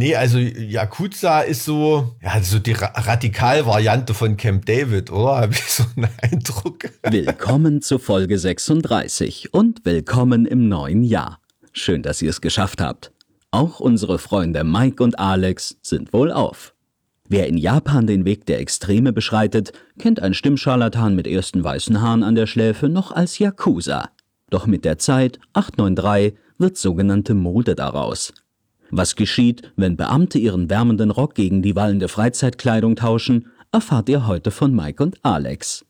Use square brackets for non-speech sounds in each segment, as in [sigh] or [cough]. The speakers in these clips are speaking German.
Nee, also Yakuza ist so, ja, so die Ra Radikalvariante von Camp David, oder? [laughs] Habe ich so einen Eindruck. Willkommen zu Folge 36 und willkommen im neuen Jahr. Schön, dass ihr es geschafft habt. Auch unsere Freunde Mike und Alex sind wohl auf. Wer in Japan den Weg der Extreme beschreitet, kennt ein Stimmscharlatan mit ersten weißen Haaren an der Schläfe noch als Yakuza. Doch mit der Zeit, 893, wird sogenannte Mode daraus. Was geschieht, wenn Beamte ihren wärmenden Rock gegen die wallende Freizeitkleidung tauschen, erfahrt ihr heute von Mike und Alex.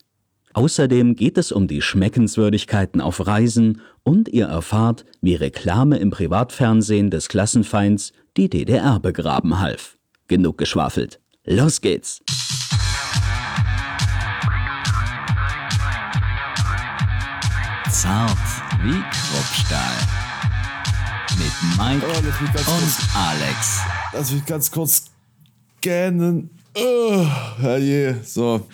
Außerdem geht es um die Schmeckenswürdigkeiten auf Reisen und ihr erfahrt, wie Reklame im Privatfernsehen des Klassenfeinds die DDR begraben half. Genug geschwafelt. Los geht's! Zart wie Kruppstahl. Mit Mike Oh, und kurz- Alex. Lass mich ganz kurz scannen. Oh, herrje, so.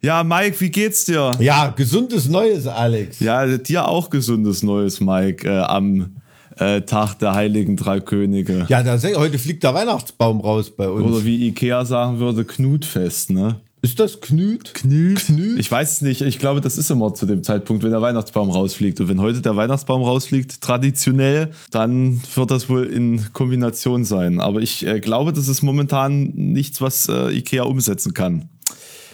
Ja, Mike, wie geht's dir? Ja, gesundes Neues, Alex. Ja, dir auch gesundes Neues, Mike, äh, am äh, Tag der Heiligen Drei Könige. Ja, da sag ich, heute fliegt der Weihnachtsbaum raus bei uns. Oder wie Ikea sagen würde, Knutfest, ne? Ist das Knüt? Knut? Knüt? Ich weiß es nicht. Ich glaube, das ist immer zu dem Zeitpunkt, wenn der Weihnachtsbaum rausfliegt. Und wenn heute der Weihnachtsbaum rausfliegt, traditionell, dann wird das wohl in Kombination sein. Aber ich äh, glaube, das ist momentan nichts, was äh, Ikea umsetzen kann.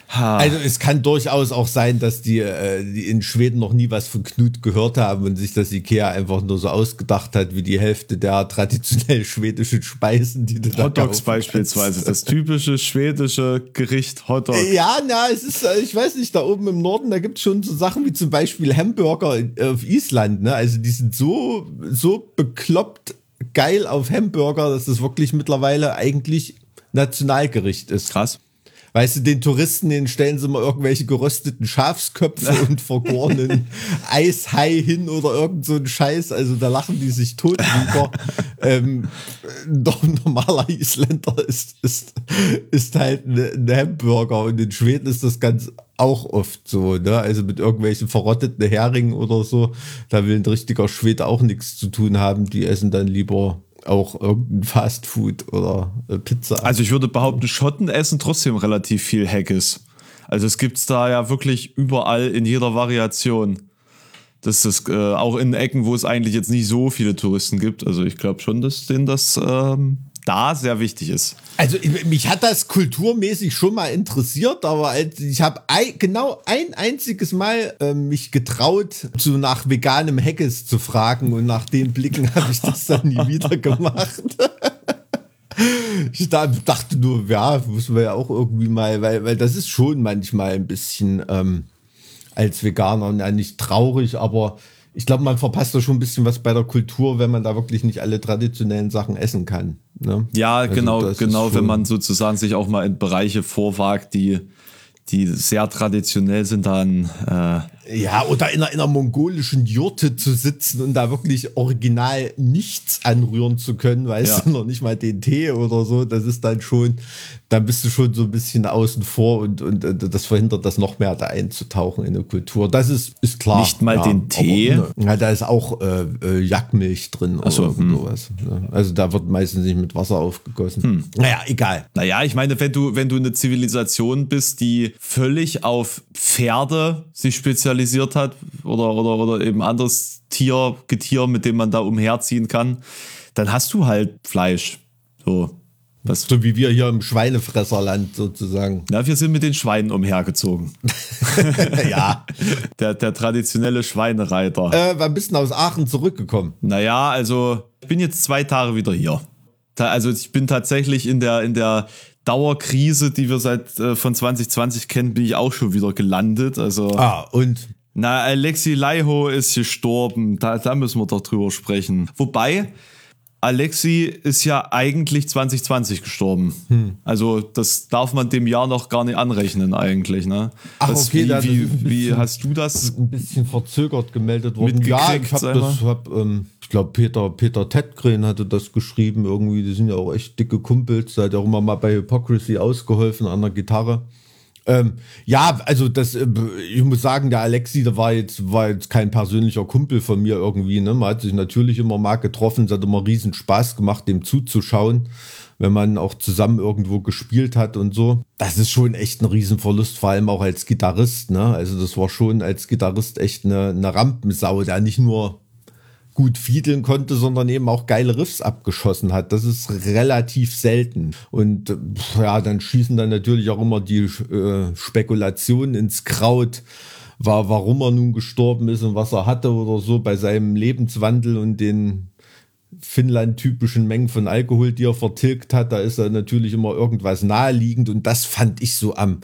Ha. Also es kann durchaus auch sein, dass die, äh, die in Schweden noch nie was von Knut gehört haben und sich das Ikea einfach nur so ausgedacht hat, wie die Hälfte der traditionell schwedischen Speisen, die du da Hotdogs kaufen beispielsweise. kannst. Das typische schwedische Gericht Hotdog. Ja, na, es ist, äh, ich weiß nicht, da oben im Norden, da gibt es schon so Sachen wie zum Beispiel Hamburger auf Island, ne? Also die sind so, so bekloppt geil auf Hamburger, dass das wirklich mittlerweile eigentlich Nationalgericht ist. Krass. Weißt du, den Touristen, denen stellen sie mal irgendwelche gerösteten Schafsköpfe [laughs] und vergorenen Eishai hin oder irgend so ein Scheiß. Also da lachen die sich tot drüber. [laughs] ähm, doch ein normaler Isländer ist, ist, ist halt ein Hamburger und in Schweden ist das ganz auch oft so, ne? Also mit irgendwelchen verrotteten Heringen oder so. Da will ein richtiger Schwede auch nichts zu tun haben. Die essen dann lieber auch irgendein Fastfood oder Pizza. Also ich würde behaupten, Schotten essen trotzdem relativ viel Haggis. Also es gibt's da ja wirklich überall in jeder Variation. Das ist äh, auch in Ecken, wo es eigentlich jetzt nicht so viele Touristen gibt. Also ich glaube schon, dass denen das ähm, da sehr wichtig ist. Also ich- mich hat das kulturmäßig schon mal interessiert, aber ich habe ein, genau ein einziges Mal ähm, mich getraut, so nach veganem Haggis zu fragen und nach den Blicken habe ich das dann nie wieder gemacht. [laughs] Ich da- dachte nur, ja, müssen wir ja auch irgendwie mal, weil, weil das ist schon manchmal ein bisschen ähm, als Veganer ja, nicht traurig, aber ich glaube, man verpasst da schon ein bisschen was bei der Kultur, wenn man da wirklich nicht alle traditionellen Sachen essen kann. Ne? Ja, Also genau, genau, wenn man sozusagen sich auch mal in Bereiche vorwagt, die, die sehr traditionell sind, dann äh, Ja, oder in einer, in einer mongolischen Jurte zu sitzen und da wirklich original nichts anrühren zu können, weißt Ja. du, noch nicht mal den Tee oder so, das ist dann schon, dann bist du schon so ein bisschen außen vor und, und, äh, das verhindert das noch mehr da einzutauchen in eine Kultur. Das ist, ist klar. Nicht mal den Tee? Ne, ja, da ist auch äh, äh, Jackmilch drin oder so, hm. sowas. Ne? Also da wird meistens nicht mit Wasser aufgegossen. Hm. Naja, egal. Naja, ich meine, wenn du, wenn du eine Zivilisation bist, die völlig auf Pferde sich spezialisiert hat oder, oder, oder eben anderes Tier, Getier, mit dem man da umherziehen kann, dann hast du halt Fleisch. So. Was, So wie wir hier im Schweinefresserland sozusagen. na, wir sind mit den Schweinen umhergezogen. [laughs] ja. Der, der traditionelle Schweinereiter. Äh, war ein bisschen aus Aachen zurückgekommen. Naja, also ich bin jetzt zwei Tage wieder hier. Also ich bin tatsächlich in der, in der Dauerkrise, die wir seit äh, von 2020 kennen, bin ich auch schon wieder gelandet. Also Ah, und Na, Alexi Laiho ist gestorben. Da, da müssen wir doch drüber sprechen. Wobei, Alexi ist ja eigentlich 2020 gestorben. Hm. Also, das darf man dem Jahr noch gar nicht anrechnen, eigentlich. Ne? Ach, Was- okay, wie, da- das wie, wie bisschen- hast du das? ein bisschen verzögert gemeldet worden. Ja, ich habe das, hab, ähm, ich glaube, Peter, Peter Tedgren hatte das geschrieben irgendwie. Die sind ja auch echt dicke Kumpels. Der hat ja auch immer mal bei Hypocrisy ausgeholfen an der Gitarre. Ähm, ja, also das, äh, ich muss sagen, der Alexi, der war jetzt, war jetzt kein persönlicher Kumpel von mir irgendwie. Ne? Man hat sich natürlich immer mal getroffen, es hat immer riesen Spaß gemacht, dem zuzuschauen. wenn man auch zusammen irgendwo gespielt hat und so. Das ist schon echt ein Riesenverlust, vor allem auch als Gitarrist. Ne? Also das war schon als Gitarrist echt eine, eine Rampensau, der nicht nur gut fiedeln konnte, sondern eben auch geile Riffs abgeschossen hat. Das ist relativ selten. Und ja, dann schießen dann natürlich auch immer die äh, Spekulationen ins Kraut, war, warum er nun gestorben ist und was er hatte oder so bei seinem Lebenswandel und den Finnland-typischen Mengen von Alkohol, die er vertilgt hat, da ist er natürlich immer irgendwas naheliegend und das fand ich so am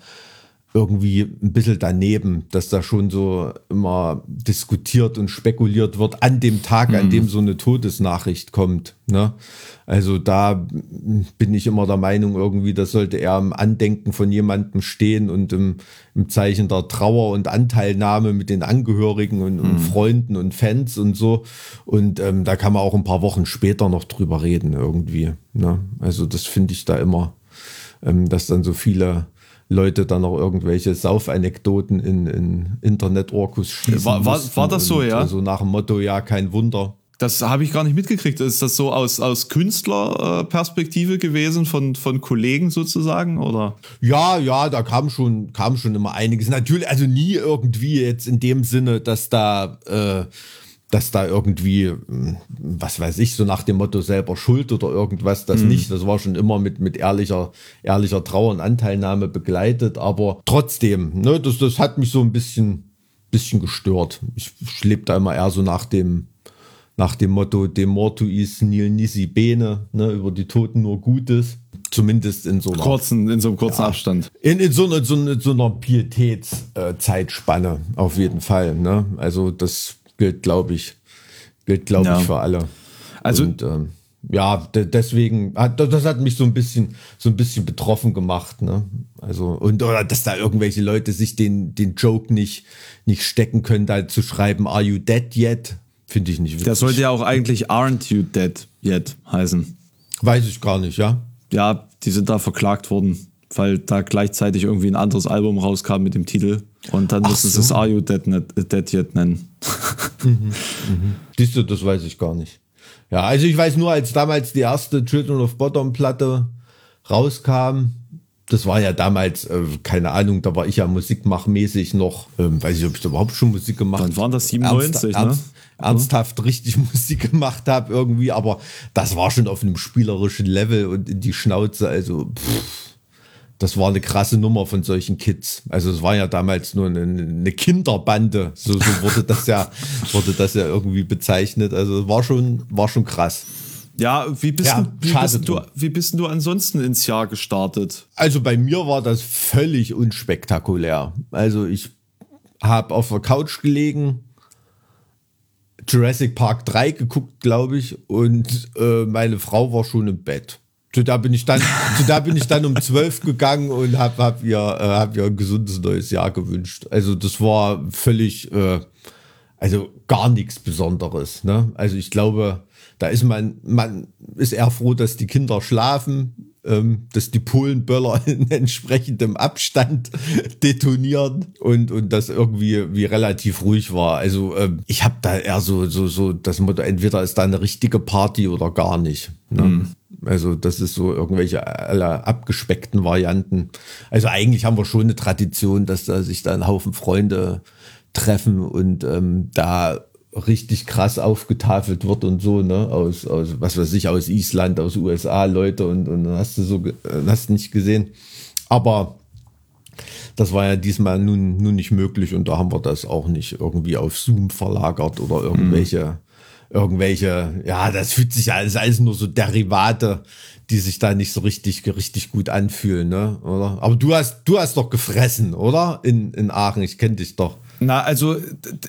irgendwie ein bisschen daneben, dass da schon so immer diskutiert und spekuliert wird an dem Tag, mhm. an dem so eine Todesnachricht kommt. Ne? Also da bin ich immer der Meinung, irgendwie, das sollte eher im Andenken von jemandem stehen und im, im Zeichen der Trauer und Anteilnahme mit den Angehörigen und, mhm. und Freunden und Fans und so. Und ähm, da kann man auch ein paar Wochen später noch drüber reden, irgendwie. Ne? Also das finde ich da immer, ähm, dass dann so viele Leute dann noch irgendwelche Saufanekdoten in, in Internet-Orkus schießen. War, war, war das so, ja? Also nach dem Motto, ja, kein Wunder. Das habe ich gar nicht mitgekriegt. Ist das so aus, aus Künstlerperspektive gewesen, von, von Kollegen sozusagen? Oder? Ja, ja, da kam schon, kam schon immer einiges. Natürlich, also nie irgendwie jetzt in dem Sinne, dass da äh, dass da irgendwie, hm, was weiß ich, so nach dem Motto selber Schuld oder irgendwas, das mhm. nicht. Das war schon immer mit, mit ehrlicher, ehrlicher Trauer und Anteilnahme begleitet, aber trotzdem, ne, das, das hat mich so ein bisschen, bisschen gestört. Ich, ich lebe da immer eher so nach dem, nach dem Motto, dem Mortuis nil nisi bene, ne, über die Toten nur Gutes. Zumindest in so einer, kurzen, in so einem kurzen ja, Abstand. In, in so einer, so einer, so einer Pietätszeitspanne, äh, auf jeden Fall. Ne? Also das gilt, glaube ich, gilt, glaube ja. ich, für alle. Also, und, ähm, ja, deswegen hat das hat mich so ein bisschen so ein bisschen betroffen gemacht, ne? Also und oder dass da irgendwelche Leute sich den den Joke nicht nicht stecken können, da zu schreiben Are you dead yet? Finde ich nicht witzig. Das sollte ja auch eigentlich Aren't you dead yet heißen. Weiß ich gar nicht, ja. Ja, die sind da verklagt worden weil da gleichzeitig irgendwie ein anderes Album rauskam mit dem Titel. Und dann müssen so. sie es Are You Dead, Dead Yet nennen. Mhm, mhm. Siehst du, das weiß ich gar nicht. Ja, also ich weiß nur, als damals die erste Children of Bottom Platte rauskam, das war ja damals, äh, keine Ahnung, da war ich ja musikmachmäßig noch, ähm, weiß ich, ob ich da überhaupt schon Musik gemacht habe. Dann waren das 97, ernst, ne? ernsthaft richtig [laughs] Musik gemacht habe irgendwie, aber das war schon auf einem spielerischen Level und in die Schnauze, also pff das war eine krasse Nummer von solchen Kids. Also es war ja damals nur eine, eine Kinderbande, so, so [laughs] wurde das ja wurde das ja irgendwie bezeichnet. Also war schon war schon krass. Ja, wie bist, ja, du, wie, bist du, wie bist du ansonsten ins Jahr gestartet? Also bei mir war das völlig unspektakulär. Also ich habe auf der Couch gelegen, Jurassic Park 3 geguckt, glaube ich, und äh, meine Frau war schon im Bett. Da bin ich dann, da bin ich dann um zwölf gegangen und habe hab ihr, äh, hab ihr ein gesundes neues Jahr gewünscht. Also das war völlig, äh, also gar nichts Besonderes. Ne? Also ich glaube, da ist man, man ist eher froh, dass die Kinder schlafen, ähm, dass die Polenböller [laughs] in entsprechendem Abstand detonieren und, und das irgendwie wie relativ ruhig war. Also ähm, ich habe da eher so, so, so das Motto, entweder ist da eine richtige Party oder gar nicht. Ne? Mhm. Also das ist so irgendwelche aller abgespeckten Varianten. Also eigentlich haben wir schon eine Tradition, dass da sich da ein Haufen Freunde treffen und ähm, da richtig krass aufgetafelt wird und so, ne, aus, aus, was weiß ich, aus Island, aus USA, Leute und, und hast du so, hast nicht gesehen. Aber das war ja diesmal nun, nun nicht möglich und da haben wir das auch nicht irgendwie auf Zoom verlagert oder irgendwelche mhm irgendwelche, ja, das fühlt sich alles, alles nur so Derivate, die sich da nicht so richtig, richtig gut anfühlen, ne? Oder? Aber du hast, du hast doch gefressen, oder? In, in Aachen, ich kenne dich doch. Na, also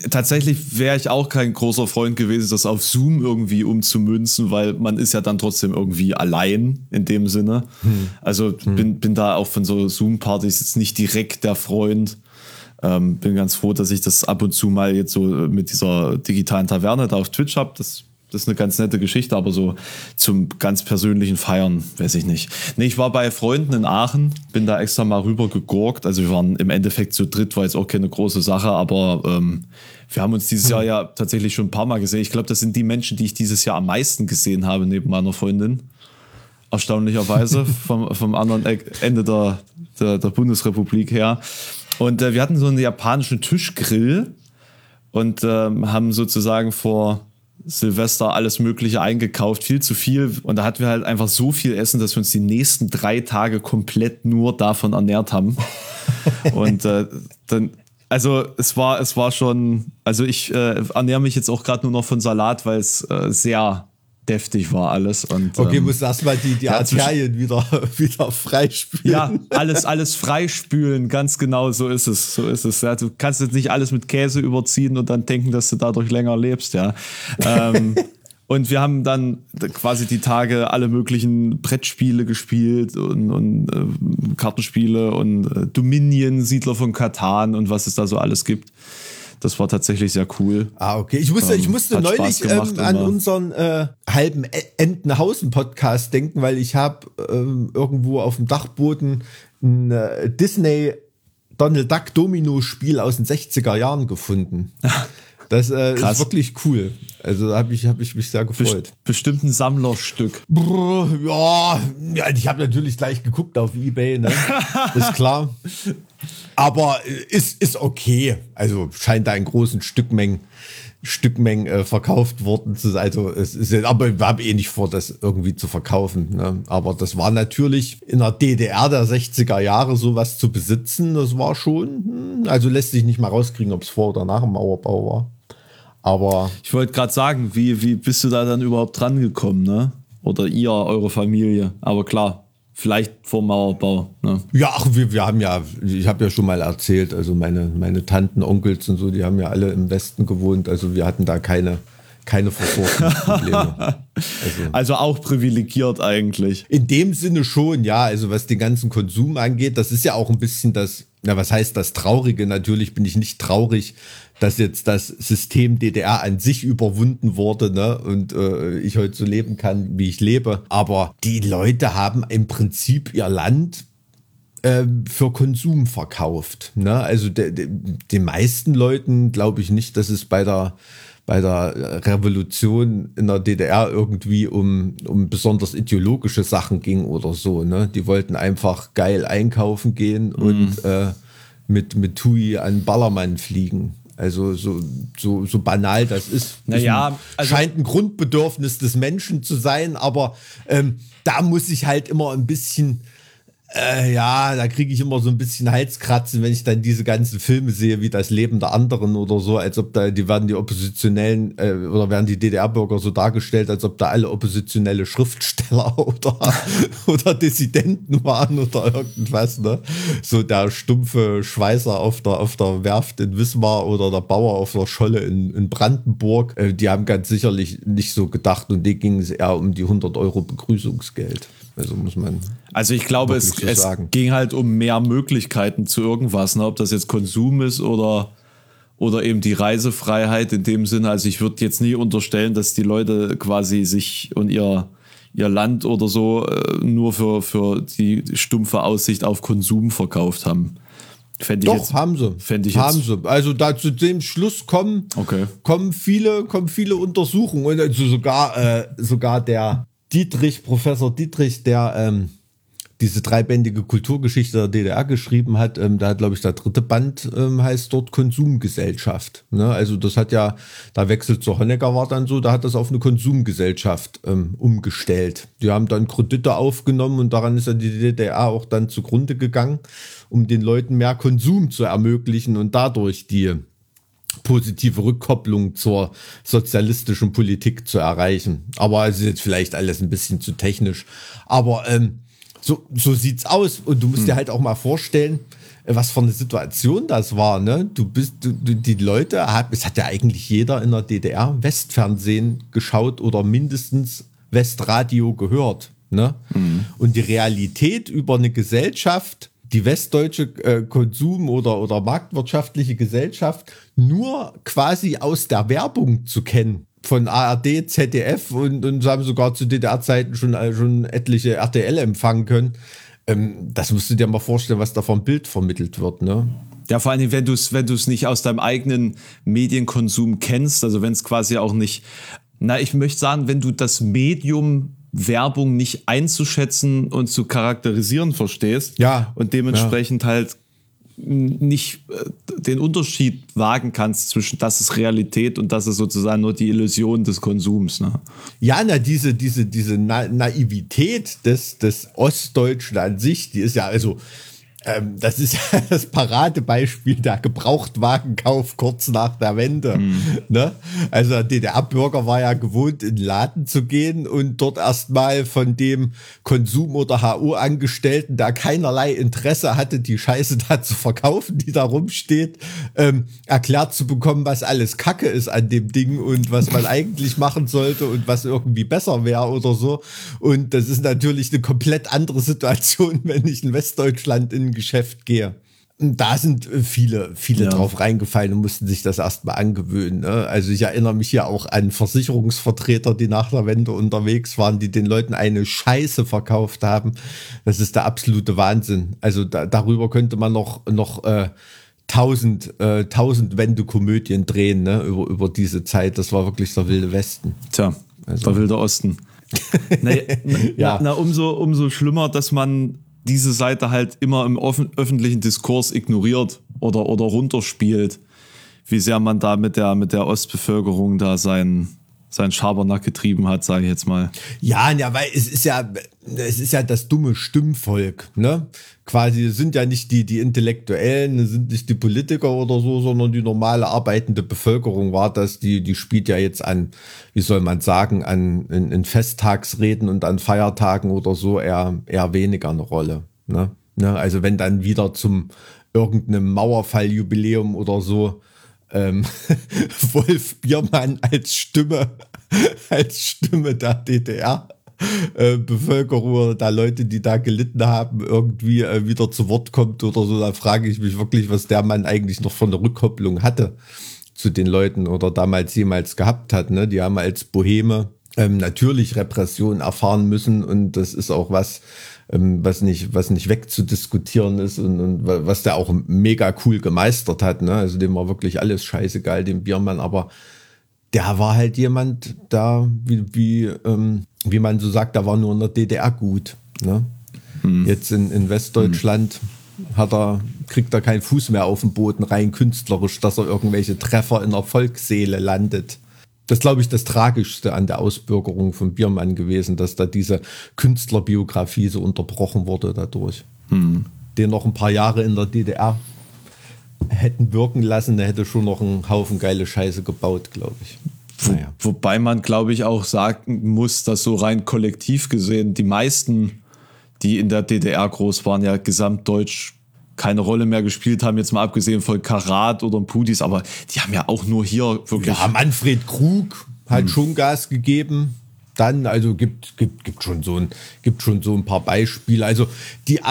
tatsächlich wäre ich auch kein großer Freund gewesen, das auf Zoom irgendwie umzumünzen, weil man ist ja dann trotzdem irgendwie allein in dem Sinne. Hm. Also hm. bin, bin da auch von so Zoom-Partys jetzt nicht direkt der Freund. Ähm, bin ganz froh, dass ich das ab und zu mal jetzt so mit dieser digitalen Taverne da auf Twitch habe. Das, das ist eine ganz nette Geschichte, aber so zum ganz persönlichen Feiern, weiß ich nicht. Nee, ich war bei Freunden in Aachen, bin da extra mal rüber gegurkt. Also wir waren im Endeffekt zu dritt, war jetzt auch keine große Sache, aber ähm, wir haben uns dieses Jahr ja tatsächlich schon ein paar Mal gesehen. Ich glaube, das sind die Menschen, die ich dieses Jahr am meisten gesehen habe, neben meiner Freundin. erstaunlicherweise, [laughs] vom, vom anderen Ende der, der, der Bundesrepublik her. Und äh, wir hatten so einen japanischen Tischgrill und ähm, haben sozusagen vor Silvester alles Mögliche eingekauft, viel zu viel. Und da hatten wir halt einfach so viel Essen, dass wir uns die nächsten drei Tage komplett nur davon ernährt haben. [laughs] und äh, dann, also es war, es war schon, also ich äh, ernähre mich jetzt auch gerade nur noch von Salat, weil es äh, sehr deftig war alles. Und, okay, ähm, muss erstmal die, die ja, Arterien wieder, [laughs] wieder freispülen. Ja, alles, alles freispülen, ganz genau so ist es. So ist es. Ja, du kannst jetzt nicht alles mit Käse überziehen und dann denken, dass du dadurch länger lebst, ja. Ähm, [laughs] und wir haben dann quasi die Tage alle möglichen Brettspiele gespielt und, und äh, Kartenspiele und äh, Dominion, Siedler von Katan und was es da so alles gibt. Das war tatsächlich sehr cool. Ah, okay. Ich musste, Ähm, ich musste neulich Spaß gemacht ähm, an immer. unseren äh, halben E- Entenhausen-Podcast denken, weil ich habe ähm, irgendwo auf dem Dachboden ein äh, Disney Donald Duck Domino-Spiel aus den 60er Jahren gefunden. [laughs] Das äh, ist wirklich cool. Also da habe ich, hab ich mich sehr gefreut. Bestimmt ein Sammlerstück. Brr, ja, ja, ich habe natürlich gleich geguckt auf Ebay, ne? [laughs] ist klar. Aber äh, ist, ist okay. Also scheint da in großen Stückmengen, Stückmengen äh, verkauft worden zu sein. Also es ist, aber ich habe eh nicht vor, das irgendwie zu verkaufen. Ne? Aber das war natürlich in der DDR der 60er Jahre sowas zu besitzen. Das war schon, hm, also lässt sich nicht mal rauskriegen, ob es vor oder nach dem Mauerbau war. Aber Ich wollte gerade sagen, wie, wie bist du da dann überhaupt dran gekommen, ne? Oder ihr, eure Familie. Aber klar, vielleicht vor Mauerbau. Ne? Ja, ach, wir, wir haben ja, ich habe ja schon mal erzählt, also meine, meine Tanten, Onkels und so, die haben ja alle im Westen gewohnt, also wir hatten da keine, keine Versorgungsprobleme. [laughs] also, Also auch privilegiert eigentlich. in dem Sinne schon, ja, also was den ganzen Konsum angeht, das ist ja auch ein bisschen das, na, was heißt das Traurige? Natürlich bin ich nicht traurig, dass jetzt das System DDR an sich überwunden wurde, ne, und äh, ich heute so leben kann, wie ich lebe. Aber die Leute haben im Prinzip ihr Land ähm, für Konsum verkauft. Ne? Also de, de, den meisten Leuten glaube ich nicht, dass es bei der bei der Revolution in der DDR irgendwie um, um besonders ideologische Sachen ging oder so. Ne? Die wollten einfach geil einkaufen gehen und äh, mit, mit Tui an Ballermann fliegen. Also so, so, so banal das ist. Naja, ein, also- scheint ein Grundbedürfnis des Menschen zu sein, aber ähm, da muss ich halt immer ein bisschen äh, ja, da kriege ich immer so ein bisschen Halskratzen, wenn ich dann diese ganzen Filme sehe, wie das Leben der anderen oder so, als ob da, die werden die Oppositionellen äh, oder werden die DDR-Bürger so dargestellt, als ob da alle oppositionelle Schriftsteller [laughs] oder, oder Dissidenten waren oder irgendwas, ne? So der stumpfe Schweißer auf der, auf der Werft in Wismar oder der Bauer auf der Scholle in, in Brandenburg, äh, die haben ganz sicherlich nicht so gedacht und denen ging es eher um die 100 Euro Begrüßungsgeld. Also muss man Also ich glaube, es, so es ging halt um mehr Möglichkeiten zu irgendwas, ne? ob das jetzt Konsum ist oder, oder eben die Reisefreiheit in dem Sinne. Also ich würde jetzt nie unterstellen, dass die Leute quasi sich und ihr, ihr Land oder so äh, nur für, für die stumpfe Aussicht auf Konsum verkauft haben. Fände ich Doch, jetzt, haben sie. fänd ich haben jetzt- sie. Also da zu dem Schluss kommen, Okay. kommen viele, kommen viele Untersuchungen. Und also sogar, äh, sogar der Dietrich, Professor Dietrich, der ähm, diese dreibändige Kulturgeschichte der DDR geschrieben hat, ähm, da hat, glaube ich, der dritte Band ähm, heißt dort Konsumgesellschaft. Ne? Also das hat ja, da wechselt zu Honecker war dann so, da hat das auf eine Konsumgesellschaft ähm, umgestellt. Die haben dann Kredite aufgenommen und daran ist ja die DDR auch dann zugrunde gegangen, um den Leuten mehr Konsum zu ermöglichen und dadurch die positive Rückkopplung zur sozialistischen Politik zu erreichen. Aber es ist jetzt vielleicht alles ein bisschen zu technisch. Aber ähm, so, so sieht's aus. Und du musst dir halt auch mal vorstellen, äh, was für eine Situation das war. Ne? Du bist, du, die Leute, hat, es hat ja eigentlich jeder in der DDR Westfernsehen geschaut oder mindestens Westradio gehört. Ne? Und die Realität über eine Gesellschaft, die westdeutsche äh, Konsum- oder, oder marktwirtschaftliche Gesellschaft nur quasi aus der Werbung zu kennen. Von ARD, ZDF und, und haben sogar zu DDR-Zeiten schon, äh, schon etliche RTL empfangen können. Ähm, das musst du dir mal vorstellen, was da vom Bild vermittelt wird. Ne? Ja, vor allem, wenn du es wenn nicht aus deinem eigenen Medienkonsum kennst, also wenn es quasi auch nicht, na, ich möchte sagen, wenn du das Medium Werbung nicht einzuschätzen und zu charakterisieren verstehst. Ja. Und dementsprechend ja. halt nicht äh, den Unterschied wagen kannst zwischen das ist Realität und das ist sozusagen nur die Illusion des Konsums. Ne? Ja, na, diese, diese, diese Na Naivität des, des Ostdeutschen an sich, die ist ja, also ähm, das ist [laughs] ja das Paradebeispiel der Gebrauchtwagenkauf kurz nach der Wende. Mhm. Ne? Also der DDR-Bürger war ja gewohnt, in den Laden zu gehen und dort erstmal von dem Konsum- oder HU-Angestellten, der keinerlei Interesse hatte, die Scheiße [laughs] da zu verkaufen, die da rumsteht, ähm, erklärt zu bekommen, was alles Kacke ist an dem Ding und was man eigentlich machen sollte und was irgendwie besser wäre oder so. Und das ist natürlich eine komplett andere Situation, [laughs] wenn ich in Westdeutschland in Geschäft gehe. Da sind äh, viele, viele ja. drauf reingefallen und mussten sich das erstmal angewöhnen. Ne? Also ich erinnere mich ja auch an Versicherungsvertreter, die nach der Wende unterwegs waren, die den Leuten eine Scheiße verkauft haben. Das ist der absolute Wahnsinn. Also da, darüber könnte man noch, noch äh, tausend, äh, tausend Wendekomödien drehen, ne? über, über diese Zeit. Das war wirklich der wilde Westen. Tja, also. der wilde Osten. [laughs] na, na, ja. na, umso, umso schlimmer, dass man diese Seite halt immer im öffentlichen Diskurs ignoriert oder, oder runterspielt, wie sehr man da mit der, mit der Ostbevölkerung da sein, sein Schabernack getrieben hat, sage ich jetzt mal. Ja, ja, weil es ist ja, es ist ja das dumme Stimmvolk, ne? Quasi sind ja nicht die, die Intellektuellen, sind nicht die Politiker oder so, sondern die normale arbeitende Bevölkerung war das, die, die spielt ja jetzt an, wie soll man sagen, an, in, in Festtagsreden und an Feiertagen oder so eher, eher weniger eine Rolle, ne? ne? Also wenn dann wieder zum irgendeinem Mauerfalljubiläum oder so ähm, [laughs] Wolf Biermann als Stimme, [laughs] als Stimme der DDR. Äh, oder da Leute, die da gelitten haben, irgendwie äh, wieder zu Wort kommt oder so, da frage ich mich wirklich, was der Mann eigentlich noch von der Rückkopplung hatte zu den Leuten oder damals jemals gehabt hat. Ne? Die haben als Boheme ähm, natürlich Repression erfahren müssen und das ist auch was, was nicht, was nicht wegzudiskutieren ist und, und was der auch mega cool gemeistert hat. Ne? Also dem war wirklich alles scheißegal, dem Biermann, aber der war halt jemand da, wie, wie, ähm, wie man so sagt, da war nur in der DDR gut. Ne? Hm. Jetzt in, in Westdeutschland hm. hat er, kriegt er keinen Fuß mehr auf den Boden rein künstlerisch, dass er irgendwelche Treffer in der Volksseele landet das glaube ich das Tragischste an der Ausbürgerung von Biermann gewesen, dass da diese Künstlerbiografie so unterbrochen wurde dadurch. Hm. Den noch ein paar Jahre in der DDR hätten wirken lassen, der hätte schon noch einen Haufen geile Scheiße gebaut, glaube ich. Naja. Wo, wobei man, glaube ich, auch sagen muss, dass so rein kollektiv gesehen die meisten, die in der DDR groß waren, ja gesamtdeutsch keine Rolle mehr gespielt haben, jetzt mal abgesehen von Karat oder Pudis, aber die haben ja auch nur hier wirklich. Ja, Manfred Krug hat hm. schon Gas gegeben. Dann, also gibt, gibt, gibt schon so ein, gibt schon so ein paar Beispiele. Also die,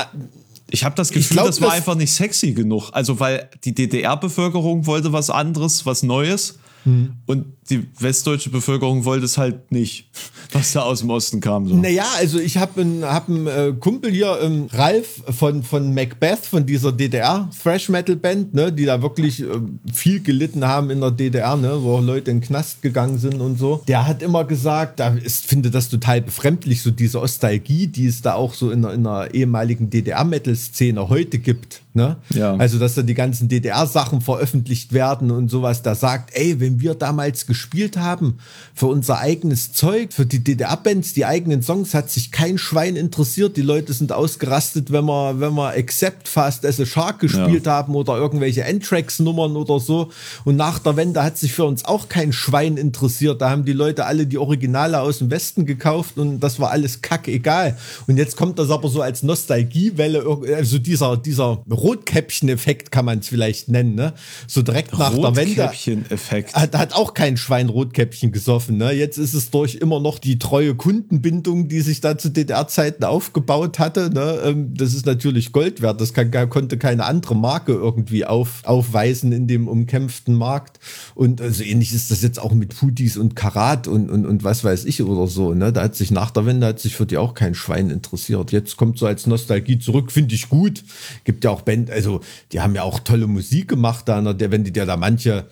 ich habe das Gefühl, glaub, das war das einfach nicht sexy genug. Also, weil die DDR-Bevölkerung wollte was anderes, was Neues. Hm. Und die westdeutsche Bevölkerung wollte es halt nicht, was da aus dem Osten kam. So. Naja, also ich habe einen, hab einen äh, Kumpel hier, ähm, Ralf von, von Macbeth, von dieser DDR-Thrash-Metal-Band, ne, die da wirklich äh, viel gelitten haben in der DDR, ne, wo Leute in den Knast gegangen sind und so. Der hat immer gesagt, da ist, finde das total befremdlich, so diese Ostalgie, die es da auch so in der, in der ehemaligen DDR-Metal-Szene heute gibt. Ne? Ja. Also, dass da die ganzen DDR-Sachen veröffentlicht werden und sowas, da sagt, ey, wenn wir damals gespielt haben für unser eigenes Zeug, für die DDR-Bands, die eigenen Songs, hat sich kein Schwein interessiert. Die Leute sind ausgerastet, wenn wir, wenn wir Accept Fast as a Shark gespielt ja. haben oder irgendwelche Endtracks-Nummern oder so. Und nach der Wende hat sich für uns auch kein Schwein interessiert. Da haben die Leute alle die Originale aus dem Westen gekauft und das war alles kackegal. Und jetzt kommt das aber so als Nostalgiewelle, also dieser, dieser Rotkäppchen-Effekt kann man es vielleicht nennen, ne? So direkt nach der Wende. Rotkäppchen-Effekt. Hat, hat auch kein Schwein Rotkäppchen gesoffen, ne? Jetzt ist es durch immer noch die treue Kundenbindung, die sich da zu DDR-Zeiten aufgebaut hatte, ne? Ähm, das ist natürlich Gold wert. Das kann, konnte keine andere Marke irgendwie auf, aufweisen in dem umkämpften Markt. Und so also ähnlich ist das jetzt auch mit Putis und Karat und, und, und was weiß ich oder so, ne? Da hat sich nach der Wende hat sich für die auch kein Schwein interessiert. Jetzt kommt so als Nostalgie zurück, finde ich gut. Gibt ja auch Band, also die haben ja auch tolle Musik gemacht da, der, wenn die dir da manche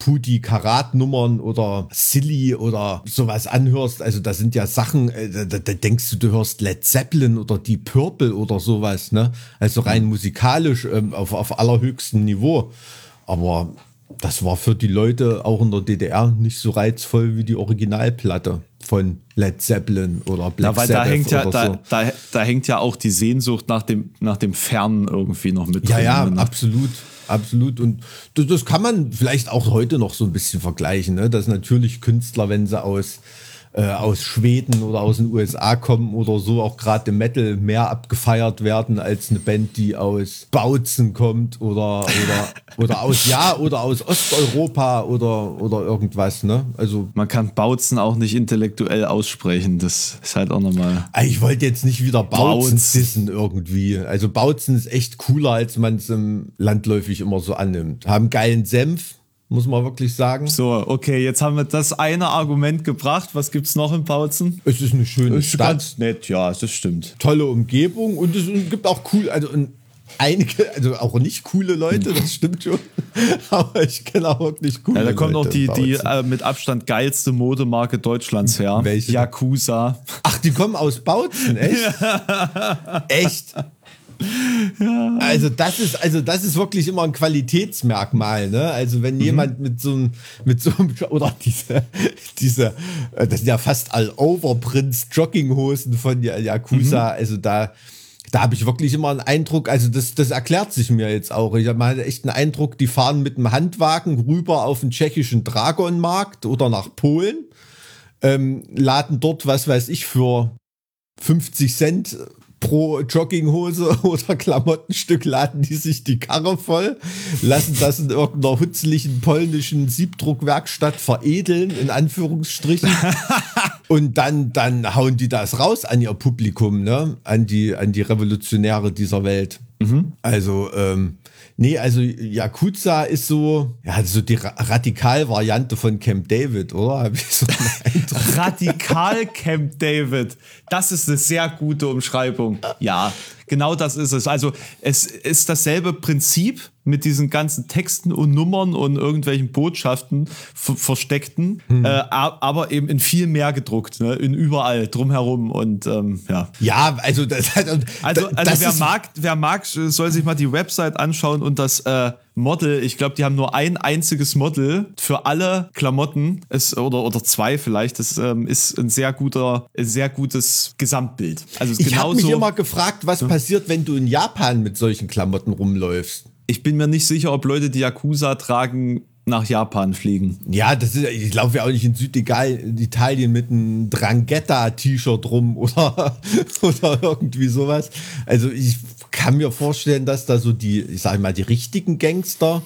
Pudi Karat-Nummern oder Silly oder sowas anhörst, also da sind ja Sachen, äh, da, da denkst du, du hörst Led Zeppelin oder die Purple oder sowas, ne? Also rein musikalisch ähm, auf, auf allerhöchstem Niveau. Aber das war für die Leute auch in der DDR nicht so reizvoll wie die Originalplatte von Led Zeppelin oder Black Ja, weil Sabbath da hängt ja, da, so. da, da hängt ja auch die Sehnsucht nach dem, nach dem Fernen irgendwie noch mit Ja, drin. ja, ne? absolut. Absolut. Und das, das kann man vielleicht auch heute noch so ein bisschen vergleichen, ne? dass natürlich Künstler, wenn sie aus, äh, aus Schweden oder aus den USA kommen oder so, auch gerade im Metal mehr abgefeiert werden als eine Band, die aus Bautzen kommt oder, oder, [laughs] oder aus, ja, oder aus Osteuropa oder, oder irgendwas, ne? Also, Man kann Bautzen auch nicht intellektuell aussprechen. Das ist halt auch nochmal. Ah, Ich wollte jetzt nicht wieder Bautzen dissen irgendwie. Also Bautzen ist echt cooler, als man es im landläufig immer so annimmt. Haben geilen Senf, muss man wirklich sagen. So, okay, jetzt haben wir das eine Argument gebracht. Was gibt's noch in Bautzen? Es ist eine schöne Stadt, nett, ja, das stimmt. tolle Umgebung und es gibt auch cool, also einige, also auch nicht coole Leute, das stimmt schon. [laughs] Aber ich kenne auch wirklich coole Ja, da kommt Leute noch die, die äh, mit Abstand geilste Modemarke Deutschlands her. Welche? Yakuza. Ach, die kommen aus Bautzen, echt? [laughs] Echt? Also das ist also das ist wirklich immer ein Qualitätsmerkmal, ne? Also Mhm. wenn jemand mit so einem mit so einem oder diese diese äh, das sind ja fast all Overprints Jogginghosen von Ya- Yakuza, Mhm. also da da habe ich wirklich immer einen Eindruck, also das, das erklärt sich mir jetzt auch. Ich habe mal echt einen Eindruck, die fahren mit dem Handwagen rüber auf den tschechischen Dragonmarkt oder nach Polen, ähm, laden dort, was weiß ich, für 50 Cent pro Jogginghose [laughs] oder Klamottenstück laden die sich die Karre voll, lassen das in irgendeiner hutzlichen polnischen Siebdruckwerkstatt veredeln, in Anführungsstrichen. [laughs] Und dann, dann hauen die das raus an ihr Publikum, ne? An die, an die Revolutionäre dieser Welt. Also, ähm, nee, also Yakuza ist so, ja, so die Ra Radikalvariante von Camp David, oder? [laughs] So. Radikal Camp David. Das ist eine sehr gute Umschreibung. Ja, genau das ist es. Also es ist dasselbe Prinzip mit diesen ganzen Texten und Nummern und irgendwelchen Botschaften ver versteckten, Hm. äh, aber eben in viel mehr gedruckt, ne? in überall drumherum und ähm, ja. Ja, also das, [laughs] Also, also das wer ist- mag, wer mag, soll sich mal die Website anschauen und das äh, Model. Ich glaube, die haben nur ein einziges Model für alle Klamotten. Es, oder, oder zwei vielleicht. Das ähm, ist ein sehr guter, ein sehr gutes Gesamtbild. Also Ich habe mich immer gefragt, was passiert, wenn du in Japan mit solchen Klamotten rumläufst. Ich bin mir nicht sicher, ob Leute, die Yakuza tragen, nach Japan fliegen. Ja, das ist, ich laufe ja auch nicht in Süditalien mit einem Drangheta-T-Shirt rum [laughs] oder, oder irgendwie sowas. Also ich kann mir vorstellen, dass da so die, ich sage mal, die richtigen Gangster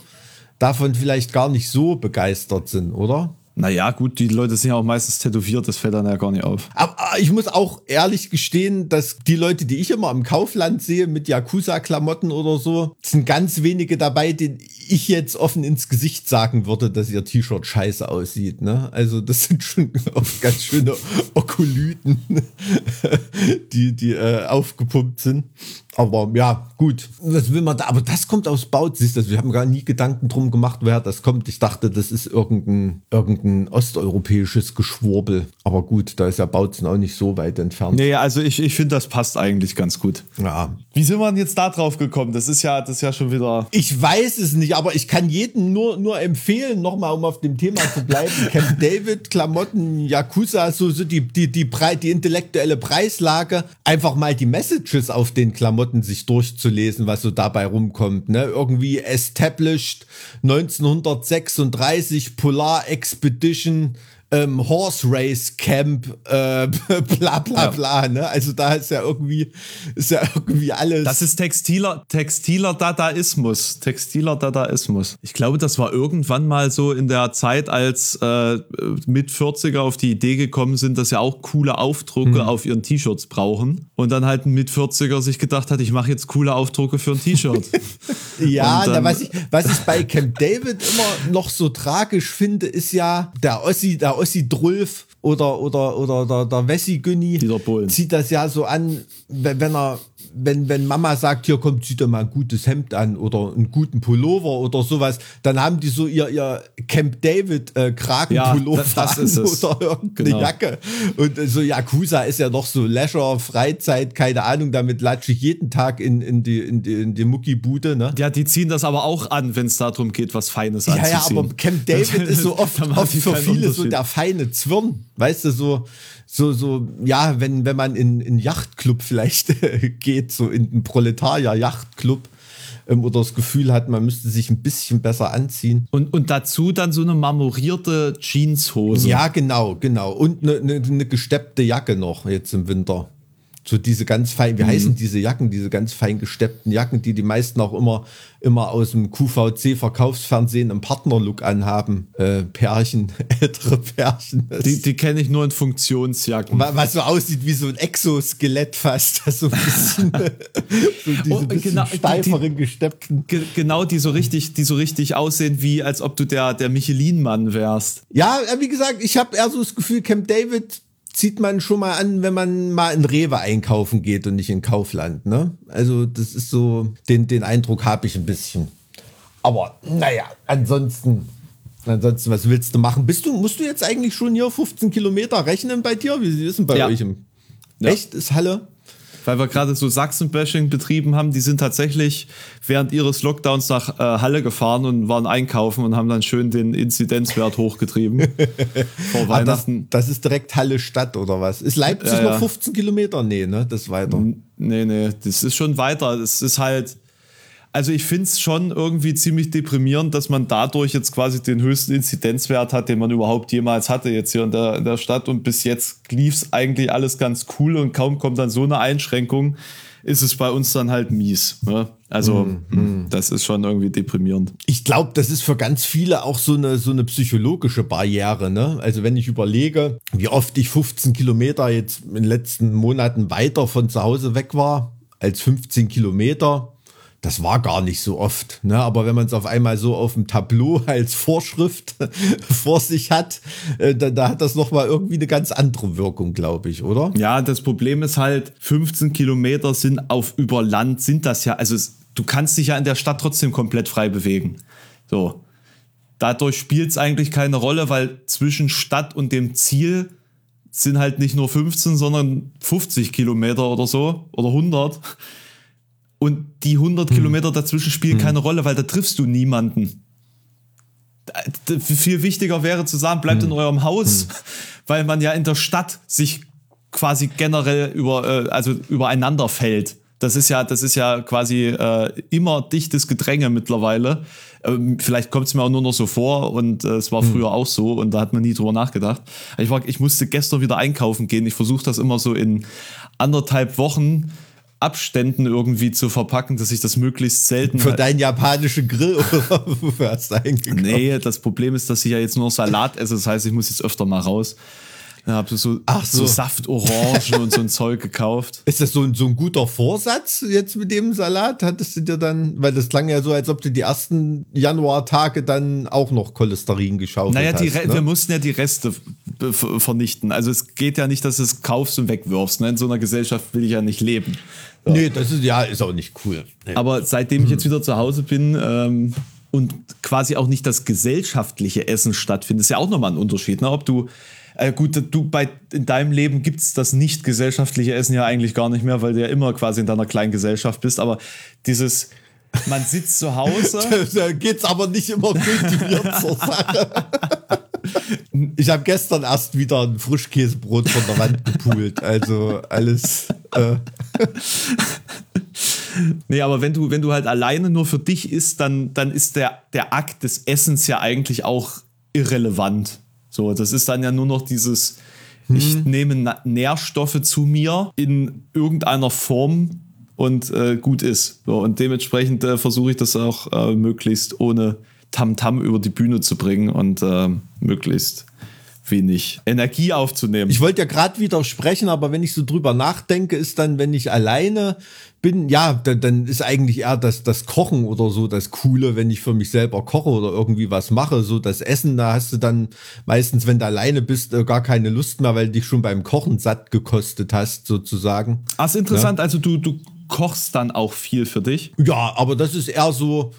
davon vielleicht gar nicht so begeistert sind, oder? Naja, gut, die Leute sind ja auch meistens tätowiert, das fällt dann ja gar nicht auf. Aber ich muss auch ehrlich gestehen, dass die Leute, die ich immer im Kaufland sehe mit Yakuza-Klamotten oder so, sind ganz wenige dabei, denen ich jetzt offen ins Gesicht sagen würde, dass ihr T-Shirt scheiße aussieht. Ne? Also das sind schon [laughs] oft ganz schöne Okolyten, [laughs] die, die äh, aufgepumpt sind. Aber ja, gut. Was will man da? Aber das kommt aus Baut, siehst du, wir haben gar nie Gedanken drum gemacht, wer das kommt. Ich dachte, das ist irgendein, irgendein osteuropäisches Geschwurbel. Aber gut, da ist ja Bautzen auch nicht so weit entfernt. Nee, also ich, ich finde, das passt eigentlich ganz gut. Ja. Wie sind wir denn jetzt da drauf gekommen? Das ist ja, das ist ja schon wieder. Ich weiß es nicht, aber ich kann jedem nur, nur empfehlen, nochmal, um auf dem Thema zu bleiben. [laughs] Camp David, Klamotten, Yakuza, so, so die, die, die, Brei- die intellektuelle Preislage, einfach mal die Messages auf den Klamotten sich durchzulesen, was so dabei rumkommt. Ne? Irgendwie established 1936 Polar Expedition. Ähm, Horse Race Camp, äh, [laughs] bla bla Ja. bla, ne? Also da ist ja irgendwie, ist ja irgendwie alles. Das ist textiler, textiler Dadaismus. Textiler Dadaismus. Ich glaube, das war irgendwann mal so in der Zeit, als äh, mit 40er auf die Idee gekommen sind, dass sie auch coole Aufdrucke auf ihren T-Shirts brauchen. Und dann halt ein mit 40er sich gedacht hat, ich mache jetzt coole Aufdrucke für ein T-Shirt. [laughs] Ja, Und na, dann- was, ich, was ich bei Camp David immer noch so tragisch finde, ist ja der Ossi, der Ossi Drulf oder, oder, oder der, der Wessi Günni zieht das ja so an, wenn er, wenn, wenn Mama sagt, hier kommt, zieh dir mal ein gutes Hemd an oder einen guten Pullover oder sowas, dann haben die so ihr, ihr Camp David äh, Kragenpullover Ja, das- das oder irgendeine Genau. Jacke. Und äh, so Yakuza ist ja noch so Leisure, Freizeit, keine Ahnung, damit latsche ich jeden Tag in, in die, in die, in die Muckibude, ne? Ja, die ziehen das aber auch an, wenn es darum geht, was Feines Ja, anzuziehen. ja, aber Camp David [laughs] ist so oft, oft für viele so der feine Zwirn. Weißt du, so, so, so, ja, wenn, wenn man in in Yachtclub vielleicht [laughs] geht, so in einen Proletarier-Yachtclub ähm, oder das Gefühl hat, man müsste sich ein bisschen besser anziehen. Und, und dazu dann so eine marmorierte Jeanshose. Ja, genau, genau. Und eine ne, ne gesteppte Jacke noch jetzt im Winter. So diese ganz fein, wie Mhm. heißen diese Jacken, diese ganz fein gesteppten Jacken, die die meisten auch immer, immer aus dem QVC-Verkaufsfernsehen im Partnerlook anhaben. Äh, Pärchen, [laughs] ältere Pärchen. Die, die kenne ich nur in Funktionsjacken. wa- was so aussieht wie so ein Exoskelett fast. Das [laughs] so ein bisschen, [laughs] so diese Oh, bisschen genau, die- steiferen, gesteppten. Ge genau, die so richtig, die so richtig aussehen, wie als ob du der, der Michelin-Mann wärst. Ja, äh, wie gesagt, ich habe eher so das Gefühl, Camp David zieht man schon mal an, wenn man mal in Rewe einkaufen geht und nicht in Kaufland. Ne? Also das ist so, den, den Eindruck habe ich ein bisschen. Aber naja, ansonsten, ansonsten, was willst du machen? Bist du, musst du jetzt eigentlich schon hier 15 Kilometer rechnen bei dir? Wie ist denn bei Ja. euch im Ja. Echt? Ist Halle? Weil wir gerade so Sachsen-Bashing betrieben haben, die sind tatsächlich während ihres Lockdowns nach äh, Halle gefahren und waren einkaufen und haben dann schön den Inzidenzwert hochgetrieben [laughs] vor Ah, das, Weihnachten. das ist direkt Halle Stadt oder was? Ist Leipzig Ja, noch ja. 15 Kilometer? Nee, ne? Das ist weiter. Nee, nee, das ist schon weiter. Es ist halt, also ich finde es schon irgendwie ziemlich deprimierend, dass man dadurch jetzt quasi den höchsten Inzidenzwert hat, den man überhaupt jemals hatte jetzt hier in der, in der Stadt. Und bis jetzt lief es eigentlich alles ganz cool und kaum kommt dann so eine Einschränkung, ist es bei uns dann halt mies. Ne? Also Mhm, das ist schon irgendwie deprimierend. Ich glaube, das ist für ganz viele auch so eine, so eine psychologische Barriere. Ne? Also wenn ich überlege, wie oft ich 15 Kilometer jetzt in den letzten Monaten weiter von zu Hause weg war als 15 Kilometer, das war gar nicht so oft. Ne? Aber wenn man es auf einmal so auf dem Tableau [laughs] als Vorschrift [laughs] vor sich hat, äh, da, da hat das nochmal irgendwie eine ganz andere Wirkung, glaube ich, oder? Ja, das Problem ist halt, 15 Kilometer sind auf über Land, sind das ja, also es, du kannst dich ja in der Stadt trotzdem komplett frei bewegen. So. Dadurch spielt es eigentlich keine Rolle, weil zwischen Stadt und dem Ziel sind halt nicht nur 15, sondern 50 Kilometer oder so oder 100. Und die 100 Kilometer dazwischen spielen keine Rolle, weil da triffst du niemanden. Viel wichtiger wäre zu sagen, bleibt in eurem Haus, [laughs] weil man ja in der Stadt sich quasi generell über, äh, also übereinander fällt. Das ist ja, das ist ja quasi äh, immer dichtes Gedränge mittlerweile. Ähm, vielleicht kommt es mir auch nur noch so vor und äh, es war früher auch so und da hat man nie drüber nachgedacht. Ich, war, ich musste gestern wieder einkaufen gehen. Ich versuche das immer so in anderthalb Wochen Abständen irgendwie zu verpacken, dass ich das möglichst selten Für deinen japanischen Grill oder [laughs] wofür hast du eingekauft? Nee, das Problem ist, dass ich ja jetzt nur Salat esse. Das heißt, ich muss jetzt öfter mal raus. Da habe so, Ach so. so. Saftorangen und so ein [laughs] Zeug gekauft. Ist das so ein, so ein guter Vorsatz jetzt mit dem Salat? Hattest du dir dann, weil das klang ja so, als ob du die ersten Januartage dann auch noch Cholesterin geschaufelt Naja, hast. Re ne? wir mussten ja die Reste vernichten. Also es geht ja nicht, dass du es kaufst und wegwirfst. Ne? In so einer Gesellschaft will ich ja nicht leben. Nee, das ist ja ist auch nicht cool. Nee. Aber seitdem ich jetzt wieder zu Hause bin ähm, und quasi auch nicht das gesellschaftliche Essen stattfindet, ist ja auch nochmal ein Unterschied. Ne? Ob du, äh, gut, du bei in deinem Leben gibt es das nicht gesellschaftliche Essen ja eigentlich gar nicht mehr, weil du ja immer quasi in deiner kleinen Gesellschaft bist. Aber dieses, man sitzt zu Hause. [laughs] da geht's aber nicht immer kultiviert zur Sache. [laughs] Ich habe gestern erst wieder ein Frischkäsebrot von der Wand gepult. Also alles. Äh, [laughs] Nee, aber wenn du, wenn du halt alleine nur für dich isst, dann, dann ist der, der Akt des Essens ja eigentlich auch irrelevant. So, das ist dann ja nur noch dieses, ich nehme Nährstoffe zu mir in irgendeiner Form und äh, gut ist. So, und dementsprechend äh, versuche ich das auch äh, möglichst ohne Tamtam über die Bühne zu bringen und äh, möglichst wenig Energie aufzunehmen. Ich wollte ja gerade widersprechen, aber wenn ich so drüber nachdenke, ist dann, wenn ich alleine bin, ja, dann, dann ist eigentlich eher das, das Kochen oder so das Coole, wenn ich für mich selber koche oder irgendwie was mache. So das Essen, da hast du dann meistens, wenn du alleine bist, äh, gar keine Lust mehr, weil du dich schon beim Kochen satt gekostet hast, sozusagen. Ah, ist interessant. Also du, du kochst dann auch viel für dich? Ja, aber das ist eher so,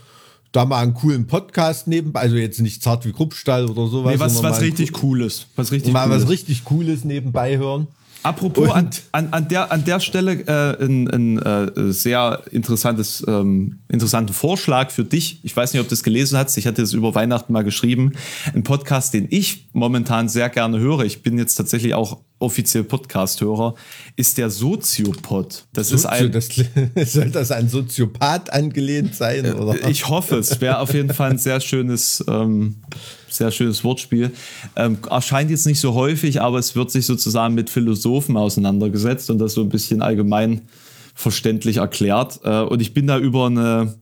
da mal einen coolen Podcast nebenbei, also jetzt nicht zart wie Kruppstall oder sowas. Nee, was, was richtig Cooles. Was richtig mal Cooles. was richtig Cooles nebenbei hören. Apropos, an, an, an, der, an der Stelle äh, ein, ein äh, sehr interessantes, ähm, interessanten Vorschlag für dich. Ich weiß nicht, ob du es gelesen hast. Ich hatte es über Weihnachten mal geschrieben. Ein Podcast, den ich momentan sehr gerne höre. Ich bin jetzt tatsächlich auch offiziell Podcast-Hörer, ist der Soziopod. Das ist ein, das, [laughs] soll das an Soziopath angelehnt sein? Oder? Äh, ich hoffe, es wäre auf jeden Fall ein sehr schönes, ähm, sehr schönes Wortspiel. Ähm, erscheint jetzt nicht so häufig, aber es wird sich sozusagen mit Philosophen auseinandergesetzt und das so ein bisschen allgemein verständlich erklärt. Äh, und ich bin da über eine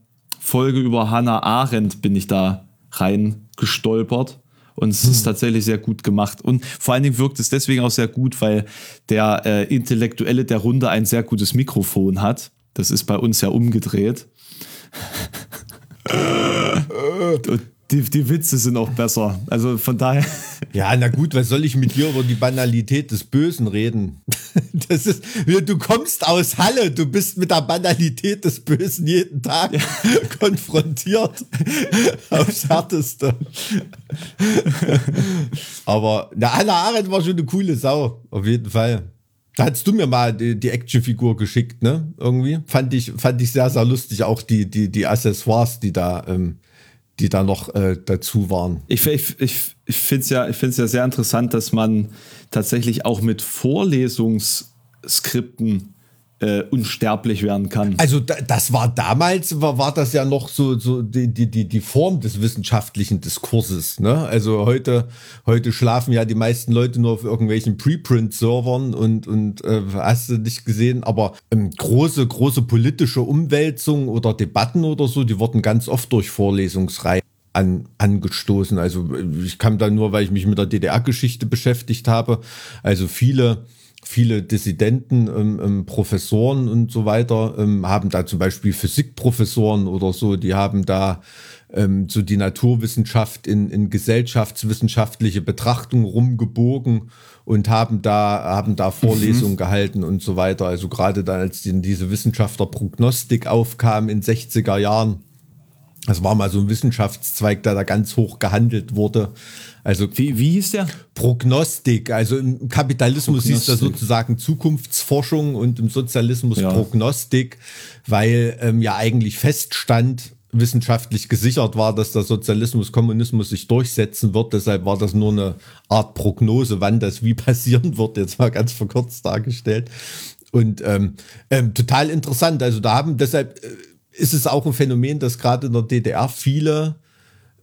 Folge über Hannah Arendt bin ich da rein gestolpert. Und es ist tatsächlich sehr gut gemacht. Und vor allen Dingen wirkt es deswegen auch sehr gut, weil der äh, Intellektuelle der Runde ein sehr gutes Mikrofon hat. Das ist bei uns ja umgedreht. [laughs] Und die, die Witze sind auch besser. Also von daher. [laughs] Ja, na gut, was soll ich mit dir über die Banalität des Bösen reden? [laughs] Das ist, du kommst aus Halle, du bist mit der Banalität des Bösen jeden Tag [laughs] konfrontiert. Aufs Härteste. Aber na, Hannah Arendt war schon eine coole Sau, auf jeden Fall. Da hast du mir mal die, die Actionfigur geschickt, ne? Irgendwie. Fand ich, fand ich sehr, sehr lustig. Auch die, die, die Accessoires, die da, ähm, die da noch äh, dazu waren. Ich, ich, ich, finde es ja, ja sehr interessant, dass man tatsächlich auch mit Vorlesungsskripten äh, unsterblich werden kann. Also da, das war damals, war, war das ja noch so, so die, die, die, Form des wissenschaftlichen Diskurses. Ne? Also heute, heute schlafen ja die meisten Leute nur auf irgendwelchen Preprint-Servern und, und äh, hast du nicht gesehen, aber ähm, große, große politische Umwälzungen oder Debatten oder so, die wurden ganz oft durch Vorlesungsreihen an, angestoßen. Also ich kam da nur, weil ich mich mit der DDR-Geschichte beschäftigt habe. Also viele viele Dissidenten, ähm, ähm, Professoren und so weiter ähm, haben da zum Beispiel Physikprofessoren oder so, die haben da ähm, so die Naturwissenschaft in, in gesellschaftswissenschaftliche Betrachtung rumgebogen und haben da, haben da Vorlesungen gehalten und so weiter. Also gerade dann, als die, diese Wissenschaftlerprognostik aufkam in 60er Jahren, das war mal so ein Wissenschaftszweig, der da ganz hoch gehandelt wurde. Also Wie, wie hieß der? Prognostik. Also im Kapitalismus hieß das sozusagen Zukunftsforschung und im Sozialismus Ja. Prognostik, weil ähm, ja eigentlich feststand, wissenschaftlich gesichert war, dass der Sozialismus, Kommunismus sich durchsetzen wird. Deshalb war das nur eine Art Prognose, wann das wie [laughs] passieren wird. Jetzt mal ganz verkürzt dargestellt. Und ähm, ähm, total interessant. Also da haben deshalb äh, ist es auch ein Phänomen, dass gerade in der DDR viele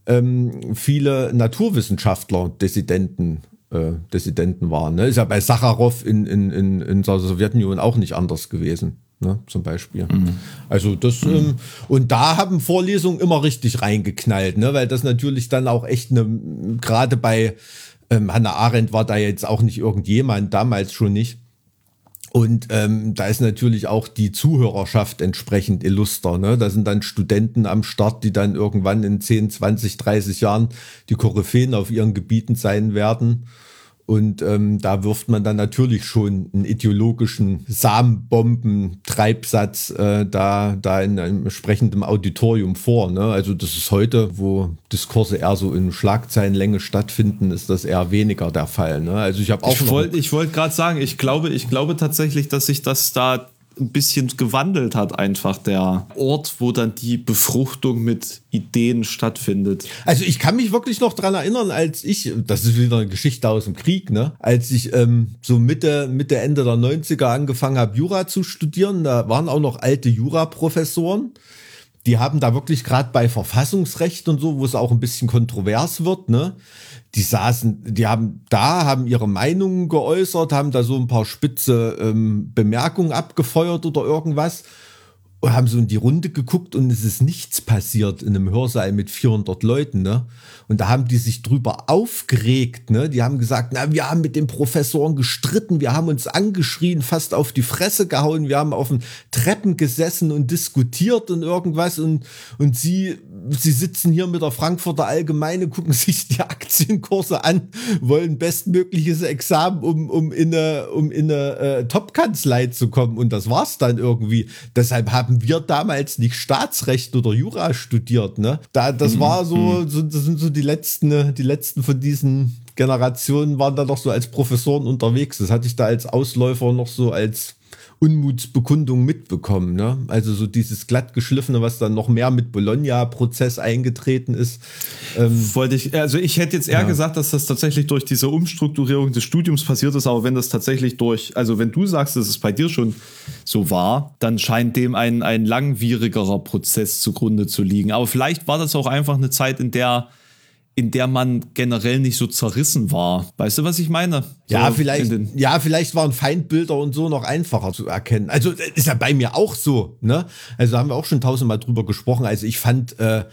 ähm, viele Naturwissenschaftler Dissidenten, äh, Dissidenten waren. Ne? Ist ja bei Sacharow in, in, in, in der Sowjetunion auch nicht anders gewesen. Ne, zum Beispiel. Also das, ähm, und da haben Vorlesungen immer richtig reingeknallt, ne, weil das natürlich dann auch echt eine, gerade bei ähm, Hannah Arendt war da jetzt auch nicht irgendjemand, damals schon nicht. Und ähm, da ist natürlich auch die Zuhörerschaft entsprechend illuster. Ne? Da sind dann Studenten am Start, die dann irgendwann in 10, 20, 30 Jahren die Koryphäen auf ihren Gebieten sein werden. Und ähm, da wirft man dann natürlich schon einen ideologischen Samenbomben-Treibsatz äh, da, da in einem entsprechenden Auditorium vor. Ne? Also das ist heute, wo Diskurse eher so in Schlagzeilenlänge stattfinden, ist das eher weniger der Fall. Ne? Also ich habe auch Ich wollte wollt gerade sagen, ich glaube, ich glaube tatsächlich, dass sich das da ein bisschen gewandelt hat, einfach der Ort, wo dann die Befruchtung mit Ideen stattfindet. Also ich kann mich wirklich noch dran erinnern, als ich, das ist wieder eine Geschichte aus dem Krieg, ne? Als ich ähm, so Mitte, Mitte, Ende der 90er angefangen habe, Jura zu studieren, da waren auch noch alte Jura-Professoren. Die haben da wirklich gerade bei Verfassungsrecht und so, wo es auch ein bisschen kontrovers wird, ne? Die saßen, die haben da, haben ihre Meinungen geäußert, haben da so ein paar spitze ähm, Bemerkungen abgefeuert oder irgendwas und haben so in die Runde geguckt und es ist nichts passiert in einem Hörsaal mit 400 Leuten, ne? Und da haben die sich drüber aufgeregt, ne? Die haben gesagt, na, wir haben mit den Professoren gestritten, wir haben uns angeschrien, fast auf die Fresse gehauen, wir haben auf den Treppen gesessen und diskutiert und irgendwas und, und sie sie sitzen hier mit der Frankfurter Allgemeine, gucken [laughs] sich die Aktienkurse an, wollen bestmögliches Examen, um, um in eine, um in eine äh, Top-Kanzlei zu kommen. Und das war's dann irgendwie. Deshalb haben wir damals nicht Staatsrecht oder Jura studiert. Ne? Da, das mhm. war so, mhm. so, das sind so die letzten, die letzten von diesen Generationen waren da noch so als Professoren unterwegs. Das hatte ich da als Ausläufer noch so als Unmutsbekundung mitbekommen. Ne? Also so dieses glattgeschliffene, was dann noch mehr mit Bologna-Prozess eingetreten ist. Ähm, Wollte ich, also ich hätte jetzt eher ja. gesagt, dass das tatsächlich durch diese Umstrukturierung des Studiums passiert ist, aber wenn das tatsächlich durch, also wenn du sagst, dass es bei dir schon so war, dann scheint dem ein, ein langwierigerer Prozess zugrunde zu liegen. Aber vielleicht war das auch einfach eine Zeit, in der in der man generell nicht so zerrissen war. Weißt du, was ich meine? Ja, so vielleicht, ja, vielleicht waren Feindbilder und so noch einfacher zu erkennen. Also ist ja bei mir auch so, ne? Also haben wir auch schon tausendmal drüber gesprochen. Also ich fand äh,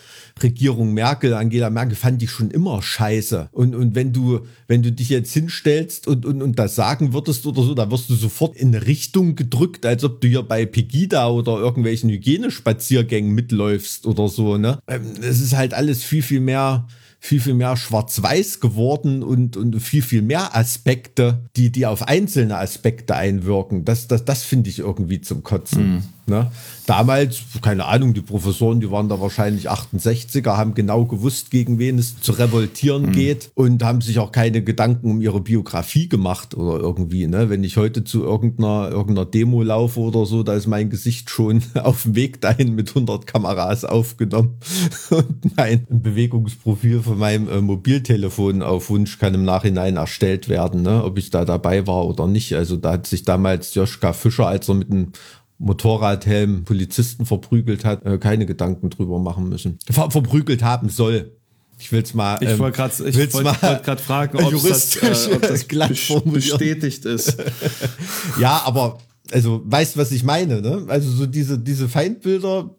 Regierung Merkel, Angela Merkel, fand ich schon immer scheiße. Und, und wenn du, wenn du dich jetzt hinstellst und, und, und das sagen würdest oder so, da wirst du sofort in eine Richtung gedrückt, als ob du hier bei Pegida oder irgendwelchen Hygienespaziergängen mitläufst oder so, ne? Ähm, es ist halt alles viel, viel mehr viel, viel mehr schwarz-weiß geworden und, und viel, viel mehr Aspekte, die, die auf einzelne Aspekte einwirken. Das, das, das finde ich irgendwie zum Kotzen. Mhm. Ne? Damals, keine Ahnung, die Professoren, die waren da wahrscheinlich 68er, haben genau gewusst, gegen wen es zu revoltieren mhm. geht und haben sich auch keine Gedanken um ihre Biografie gemacht oder irgendwie. Ne? Wenn ich heute zu irgendeiner, irgendeiner Demo laufe oder so, da ist mein Gesicht schon [laughs] auf dem Weg dahin mit 100 Kameras aufgenommen [laughs] und mein Bewegungsprofil von meinem äh, Mobiltelefon auf Wunsch kann im Nachhinein erstellt werden, ne? ob ich da dabei war oder nicht. Also da hat sich damals Joschka Fischer, als er mit einem Motorradhelm Polizisten verprügelt hat, äh, keine Gedanken drüber machen müssen. Ver verprügelt haben soll. Ich will es mal. Ich wollte gerade wollt, wollt fragen, [laughs] ob das, äh, ob das [laughs] bestätigt ist. [laughs] ja, aber also weißt was ich meine, ne? Also so diese diese Feindbilder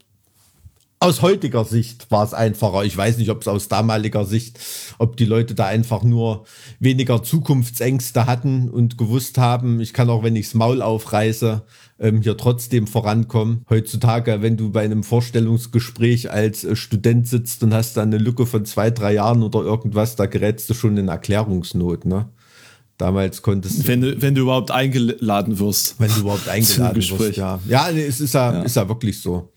aus heutiger Sicht war es einfacher. Ich weiß nicht, ob es aus damaliger Sicht, ob die Leute da einfach nur weniger Zukunftsängste hatten und gewusst haben, ich kann auch, wenn ichs Maul aufreiße, ähm, hier trotzdem vorankommen. Heutzutage, wenn du bei einem Vorstellungsgespräch als äh, Student sitzt und hast da eine Lücke von zwei, drei Jahren oder irgendwas, da gerätst du schon in Erklärungsnot, ne? Damals konntest du. Wenn du, wenn du überhaupt eingeladen wirst. Wenn du überhaupt [laughs] eingeladen wirst, ja. Ja, nee, es ist ja, ja, ist ja wirklich so.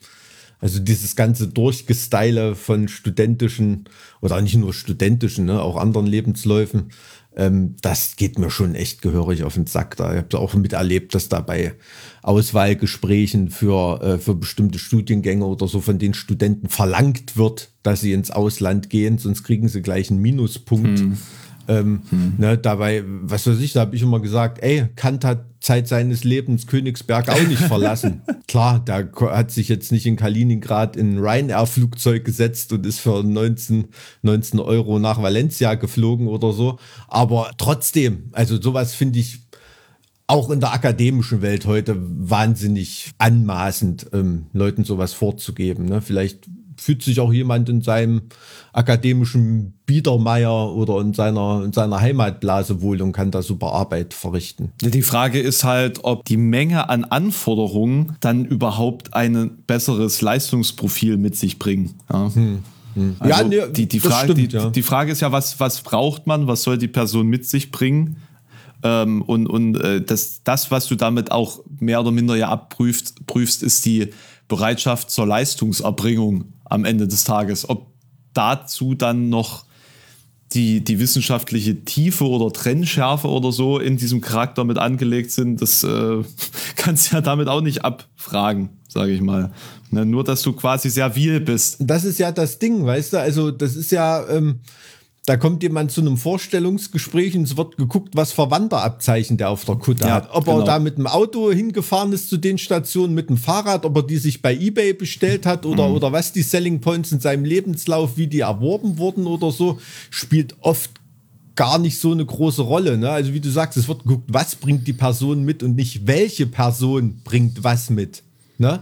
Also dieses ganze Durchgestyle von studentischen oder nicht nur studentischen, ne, auch anderen Lebensläufen, ähm, das geht mir schon echt gehörig auf den Sack. Da ich habe auch miterlebt, dass da bei Auswahlgesprächen für, äh, für bestimmte Studiengänge oder so von den Studenten verlangt wird, dass sie ins Ausland gehen, sonst kriegen sie gleich einen Minuspunkt. Hm. Ähm, hm. ne, dabei, was weiß ich, da habe ich immer gesagt, ey, Kant hat Zeit seines Lebens Königsberg auch nicht verlassen. [laughs] Klar, der hat sich jetzt nicht in Kaliningrad in ein Ryanair-Flugzeug gesetzt und ist für 19, 19 Euro nach Valencia geflogen oder so. Aber trotzdem, also sowas finde ich auch in der akademischen Welt heute wahnsinnig anmaßend, ähm, Leuten sowas vorzugeben. Ne? Vielleicht fühlt sich auch jemand in seinem akademischen Biedermeier oder in seiner, in seiner Heimatblase wohl und kann da super Arbeit verrichten. Die Frage ist halt, ob die Menge an Anforderungen dann überhaupt ein besseres Leistungsprofil mit sich bringen. Ja. Hm. hm. Also ja, nee, die, die, Frage, stimmt, die, ja. die Frage ist ja, was, was braucht man, was soll die Person mit sich bringen? Ähm, und und äh, das, das, was du damit auch mehr oder minder ja abprüfst, prüfst, ist die Bereitschaft zur Leistungserbringung am Ende des Tages. Ob dazu dann noch die, die wissenschaftliche Tiefe oder Trennschärfe oder so in diesem Charakter mit angelegt sind, das äh, [laughs] kannst du ja damit auch nicht abfragen, sage ich mal. Ne, nur, dass du quasi sehr viel bist. Das ist ja das Ding, weißt du? Also, das ist ja. Ähm da kommt jemand zu einem Vorstellungsgespräch und es wird geguckt, was Verwandterabzeichen der auf der Kutte ja, hat. Ob genau. er da mit dem Auto hingefahren ist zu den Stationen, mit dem Fahrrad, ob er die sich bei Ebay bestellt hat oder, mhm. oder was die Selling Points in seinem Lebenslauf, wie die erworben wurden oder so, spielt oft gar nicht so eine große Rolle. Ne? Also wie du sagst, es wird geguckt, was bringt die Person mit und nicht welche Person bringt was mit. Ne?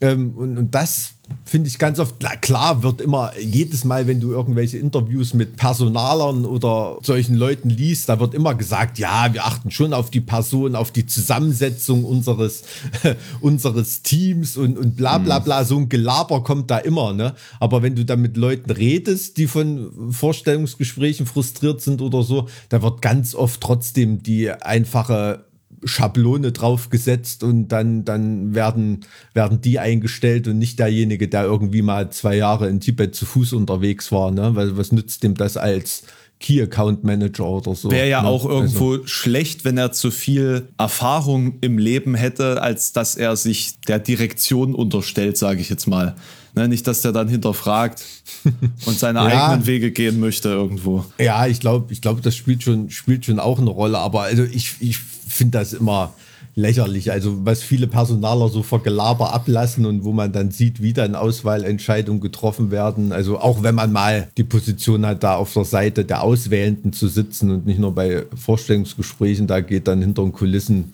Ähm, und, und das finde ich ganz oft, klar wird immer jedes Mal, wenn du irgendwelche Interviews mit Personalern oder solchen Leuten liest, da wird immer gesagt, ja, wir achten schon auf die Person, auf die Zusammensetzung unseres, [laughs] unseres Teams und, und bla bla bla. So ein Gelaber kommt da immer, ne? Aber wenn du da mit Leuten redest, die von Vorstellungsgesprächen frustriert sind oder so, da wird ganz oft trotzdem die einfache Schablone draufgesetzt und dann, dann werden, werden die eingestellt und nicht derjenige, der irgendwie mal zwei Jahre in Tibet zu Fuß unterwegs war. Ne? Weil was nützt dem das als Key Account Manager oder so? Wäre ja ne? auch irgendwo Also, schlecht, wenn er zu viel Erfahrung im Leben hätte, als dass er sich der Direktion unterstellt, sage ich jetzt mal. Ne, nicht, dass der dann hinterfragt [laughs] und seine Ja. eigenen Wege gehen möchte irgendwo. ja, ich glaube, ich glaube, das spielt schon, spielt schon auch eine Rolle. Aber also ich, ich finde das immer lächerlich. Also was viele Personaler so vor Gelaber ablassen und wo man dann sieht, wie dann Auswahlentscheidungen getroffen werden. Also auch wenn man mal die Position hat, da auf der Seite der Auswählenden zu sitzen und nicht nur bei Vorstellungsgesprächen, da geht dann hinter den Kulissen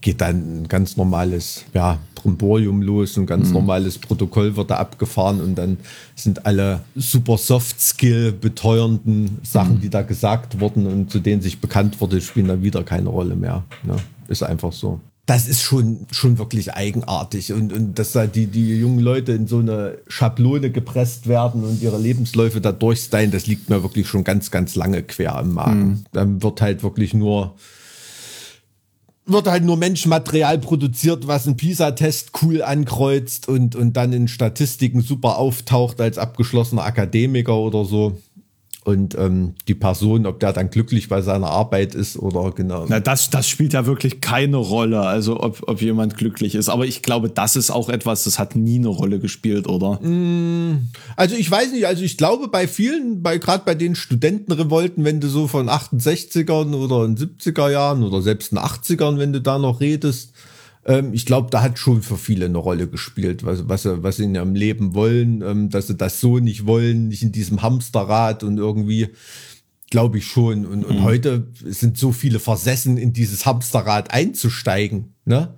geht dann ein ganz normales ja, Bromborium los, ein ganz normales Protokoll wird da abgefahren und dann sind alle super Soft-Skill beteuernden Sachen, die da gesagt wurden und zu denen sich bekannt wurde, spielen da wieder keine Rolle mehr. Ne? Ist einfach so. Das ist schon, schon wirklich eigenartig und, und dass da die, die jungen Leute in so eine Schablone gepresst werden und ihre Lebensläufe da durchstylen, das liegt mir wirklich schon ganz, ganz lange quer im Magen. Dann wird halt wirklich nur wird halt nur Menschmaterial produziert, was einen PISA-Test cool ankreuzt und, und dann in Statistiken super auftaucht als abgeschlossener Akademiker oder so. Und ähm, die Person, ob der dann glücklich bei seiner Arbeit ist oder genau. Na, das, das spielt ja wirklich keine Rolle, also ob, ob jemand glücklich ist. Aber ich glaube, das ist auch etwas, das hat nie eine Rolle gespielt, oder? Also ich weiß nicht, also ich glaube bei vielen, bei gerade bei den Studentenrevolten, wenn du so von 68ern oder in 70er Jahren oder selbst in 80ern, wenn du da noch redest, ähm, ich glaube, da hat schon für viele eine Rolle gespielt, was, was, sie, was sie in ihrem Leben wollen, ähm, dass sie das so nicht wollen, nicht in diesem Hamsterrad und irgendwie, glaube ich schon. Und, und heute sind so viele versessen, in dieses Hamsterrad einzusteigen, ne?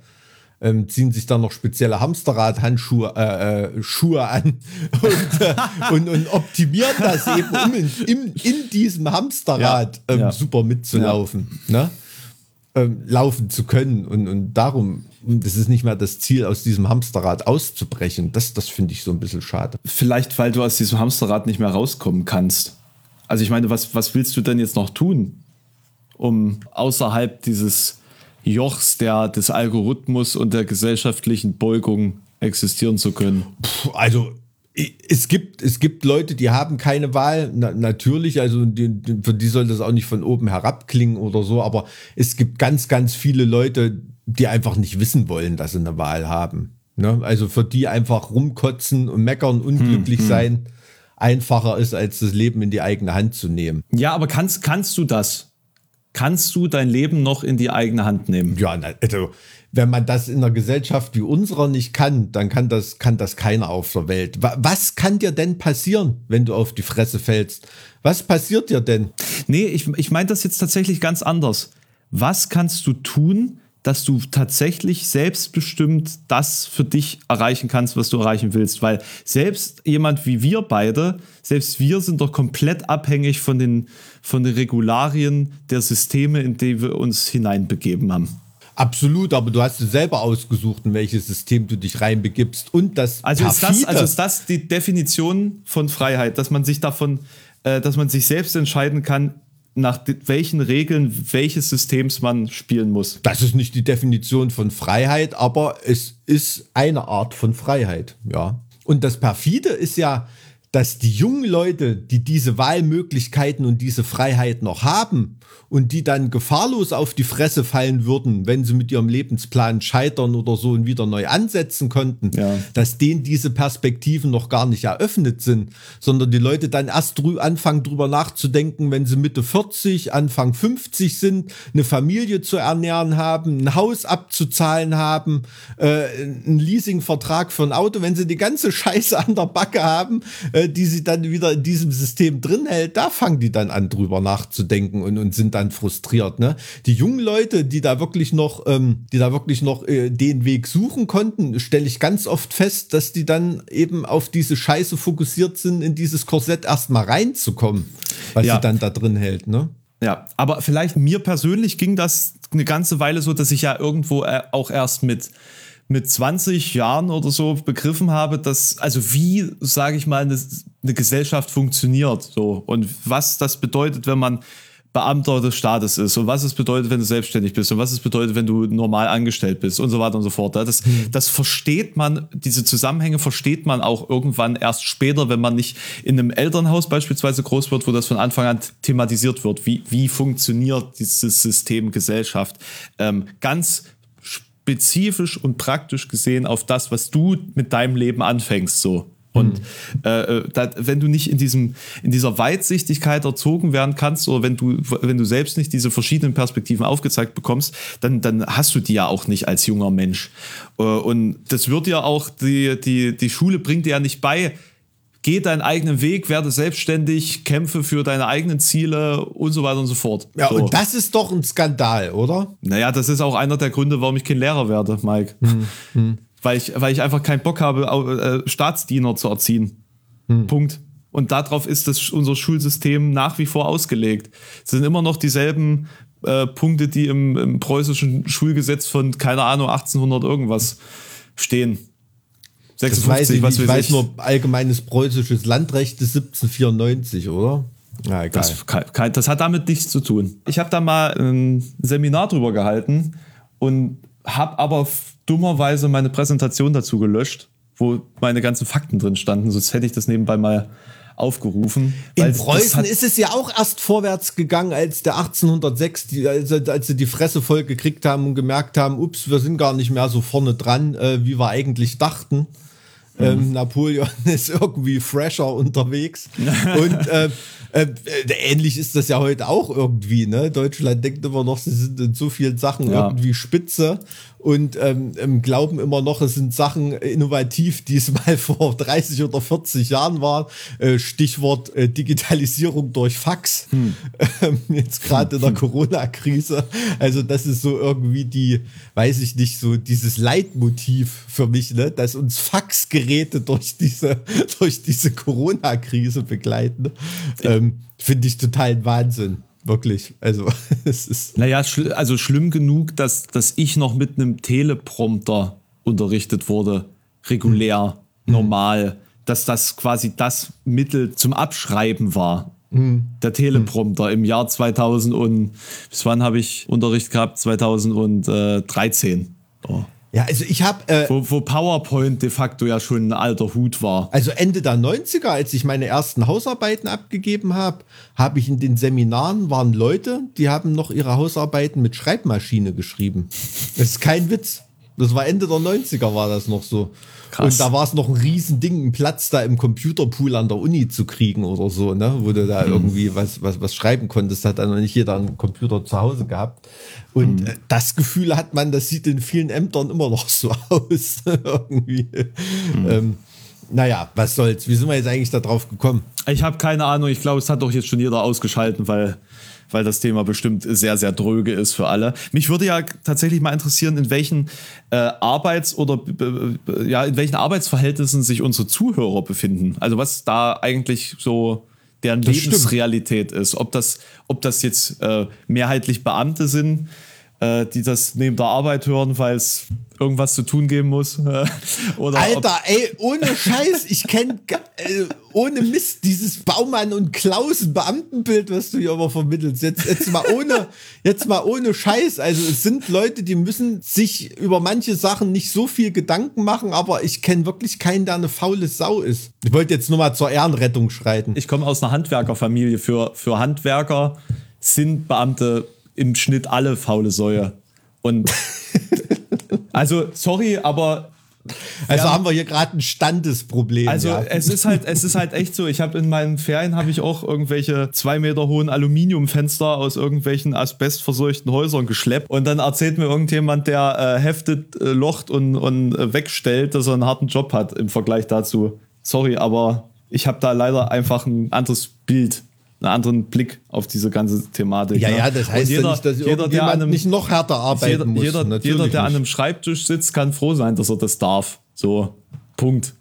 ähm, ziehen sich dann noch spezielle Hamsterrad-Handschuhe äh, äh, Schuhe an [laughs] und, äh, und, und optimieren das eben, um in, im, in diesem Hamsterrad Ja, ähm, ja. super mitzulaufen, ne? Ähm, laufen zu können. Und, und darum, das ist nicht mehr das Ziel, aus diesem Hamsterrad auszubrechen. Das, das finde ich so ein bisschen schade. Vielleicht, weil du aus diesem Hamsterrad nicht mehr rauskommen kannst. Also ich meine, was, was willst du denn jetzt noch tun, um außerhalb dieses Jochs der, des Algorithmus und der gesellschaftlichen Beugung existieren zu können? Puh, also es gibt, es gibt Leute, die haben keine Wahl, na, natürlich, also die, für die soll das auch nicht von oben herab klingen oder so, aber es gibt ganz, ganz viele Leute, die einfach nicht wissen wollen, dass sie eine Wahl haben. Ne? Also für die einfach rumkotzen und meckern, unglücklich sein, einfacher ist, als das Leben in die eigene Hand zu nehmen. Ja, aber kannst, kannst du das? Kannst du dein Leben noch in die eigene Hand nehmen? Ja, also wenn man das in einer Gesellschaft wie unserer nicht kann, dann kann das, kann das keiner auf der Welt. Wa- Was kann dir denn passieren, wenn du auf die Fresse fällst? Was passiert dir denn? Nee, ich, ich meine das jetzt tatsächlich ganz anders. Was kannst du tun, dass du tatsächlich selbstbestimmt das für dich erreichen kannst, was du erreichen willst? Weil selbst jemand wie wir beide, selbst wir sind doch komplett abhängig von den, von den Regularien der Systeme, in die wir uns hineinbegeben haben. Absolut, aber du hast es selber ausgesucht, in welches System du dich reinbegibst. Und das Also ist, das, also ist das die Definition von Freiheit, dass man sich davon, äh, dass man sich selbst entscheiden kann, nach welchen Regeln welches Systems man spielen muss. Das ist nicht die Definition von Freiheit, aber es ist eine Art von Freiheit, ja. Und das perfide ist ja, dass die jungen Leute, die diese Wahlmöglichkeiten und diese Freiheit noch haben und die dann gefahrlos auf die Fresse fallen würden, wenn sie mit ihrem Lebensplan scheitern oder so und wieder neu ansetzen konnten, Ja. dass denen diese Perspektiven noch gar nicht eröffnet sind, sondern die Leute dann erst drü anfangen drüber nachzudenken, wenn sie Mitte 40, Anfang 50 sind, eine Familie zu ernähren haben, ein Haus abzuzahlen haben, äh, einen Leasingvertrag für ein Auto, wenn sie die ganze Scheiße an der Backe haben, äh, äh, die sie dann wieder in diesem System drin hält, da fangen die dann an, drüber nachzudenken und, und sind dann frustriert. Ne? Die jungen Leute, die da wirklich noch, ähm, die da wirklich noch äh, den Weg suchen konnten, stelle ich ganz oft fest, dass die dann eben auf diese Scheiße fokussiert sind, in dieses Korsett erstmal reinzukommen, was Ja. sie dann da drin hält. Ne? Ja, aber vielleicht mir persönlich ging das eine ganze Weile so, dass ich ja irgendwo äh, auch erst mit mit 20 Jahren oder so begriffen habe, dass also wie sage ich mal eine, eine Gesellschaft funktioniert so und was das bedeutet, wenn man Beamter des Staates ist und was es bedeutet, wenn du selbstständig bist und was es bedeutet, wenn du normal angestellt bist und so weiter und so fort. Das, das versteht man, diese Zusammenhänge versteht man auch irgendwann erst später, wenn man nicht in einem Elternhaus beispielsweise groß wird, wo das von Anfang an thematisiert wird. Wie, wie funktioniert dieses System Gesellschaft? Ähm, ganz spezifisch und praktisch gesehen auf das, was du mit deinem Leben anfängst, so. Und äh, äh, da, wenn du nicht in diesem in dieser Weitsichtigkeit erzogen werden kannst oder wenn du wenn du selbst nicht diese verschiedenen Perspektiven aufgezeigt bekommst, dann dann hast du die ja auch nicht als junger Mensch. Äh, und das wird ja auch die die die Schule bringt dir ja nicht bei. Geh deinen eigenen Weg, werde selbstständig, kämpfe für deine eigenen Ziele und so weiter und so fort. Ja, so. und das ist doch ein Skandal, oder? Naja, das ist auch einer der Gründe, warum ich kein Lehrer werde, Mike. Hm, Weil, ich, weil ich einfach keinen Bock habe, äh, Staatsdiener zu erziehen. Hm. Punkt. Und darauf ist das, unser Schulsystem nach wie vor ausgelegt. Es sind immer noch dieselben äh, Punkte, die im, im preußischen Schulgesetz von, keine Ahnung, 1800 irgendwas stehen. Das weiß ich, was nicht. ich weiß ich. nur allgemeines preußisches Landrecht ist 1794, oder? Ja, egal. Das, das hat damit nichts zu tun. Ich habe da mal ein Seminar drüber gehalten und habe aber dummerweise meine Präsentation dazu gelöscht, wo meine ganzen Fakten drin standen. Sonst hätte ich das nebenbei mal aufgerufen. In Preußen ist es ja auch erst vorwärts gegangen, als der 1806, die, als, als sie die Fresse voll gekriegt haben und gemerkt haben, ups, wir sind gar nicht mehr so vorne dran, äh, wie wir eigentlich dachten. Ähm, Napoleon [laughs] ist irgendwie fresher unterwegs. [laughs] und äh, äh, ähnlich ist das ja heute auch irgendwie. Ne? Deutschland denkt immer noch, sie sind in so vielen Sachen Ja. irgendwie spitze und ähm, glauben immer noch, es sind Sachen innovativ, die es [laughs] mal vor 30 oder 40 Jahren waren. Äh, Stichwort äh, Digitalisierung durch Fax. Ähm, jetzt gerade in der Corona-Krise. Also das ist so irgendwie die, weiß ich nicht, so dieses Leitmotiv für mich, ne? dass uns Faxgeräte durch diese, [laughs] durch diese Corona-Krise begleiten. Ähm, Finde ich total Wahnsinn. Wirklich. Also [laughs] es ist. Naja, schl also schlimm genug, dass, dass ich noch mit einem Teleprompter unterrichtet wurde. Regulär, normal. Dass das quasi das Mittel zum Abschreiben war. Der Teleprompter im Jahr 2000 und bis wann habe ich Unterricht gehabt? 2013. Oh. Ja, also ich habe äh, Wo, wo PowerPoint de facto ja schon ein alter Hut war. Also Ende der 90er, als ich meine ersten Hausarbeiten abgegeben habe, habe ich in den Seminaren waren Leute, die haben noch ihre Hausarbeiten mit Schreibmaschine geschrieben. Das ist kein Witz. Das war Ende der 90er war das noch so. Krass. Und da war es noch ein Riesending, einen Platz da im Computerpool an der Uni zu kriegen oder so, ne? Wo du da irgendwie was, was, was schreiben konntest. Hat dann noch nicht jeder einen Computer zu Hause gehabt. Und äh, das Gefühl hat man, das sieht in vielen Ämtern immer noch so [laughs] aus. irgendwie. Ähm, naja, was soll's? Wie sind wir jetzt eigentlich da drauf gekommen? Ich habe keine Ahnung, ich glaube, es hat doch jetzt schon jeder ausgeschalten, weil, weil das Thema bestimmt sehr, sehr dröge ist für alle. Mich würde ja tatsächlich mal interessieren, in welchen äh, Arbeits- oder äh, ja, in welchen Arbeitsverhältnissen sich unsere Zuhörer befinden. Also was da eigentlich so deren Das stimmt. Lebensrealität ist. Ob das, ob das jetzt äh, mehrheitlich Beamte sind, äh, die das neben der Arbeit hören, weil es irgendwas zu tun geben muss. [laughs] äh, oder Alter, ey, ohne Scheiß, ich kenne äh, ohne Mist dieses Baumann und Klausen Beamtenbild, was du hier immer vermittelst. Jetzt, jetzt mal ohne, jetzt mal ohne Scheiß. Also es sind Leute, die müssen sich über manche Sachen nicht so viel Gedanken machen, aber ich kenne wirklich keinen, der eine faule Sau ist. Ich wollte jetzt nur mal zur Ehrenrettung schreiten. ich komme aus einer Handwerkerfamilie. Für, für Handwerker sind Beamte im Schnitt alle faule Säue. Und [laughs] also, sorry, aber Also haben wir hier gerade ein Standesproblem. also ja. es ist halt, es ist halt echt so. Ich habe in meinen Ferien habe ich auch irgendwelche zwei Meter hohen Aluminiumfenster aus irgendwelchen asbestverseuchten Häusern geschleppt. Und dann erzählt mir irgendjemand, der äh, heftet, äh, locht und, und äh, wegstellt, dass er einen harten Job hat im Vergleich dazu. Sorry, aber ich habe da leider einfach ein anderes Bild, einen anderen Blick auf diese ganze Thematik. Ja, ne? ja, das heißt Und ja nicht, dass jeder, der jeder, an einem, nicht noch härter arbeiten jeder, muss. jeder, Natürlich jeder, der an nicht. einem Schreibtisch sitzt, kann froh sein, dass er das darf. So, Punkt.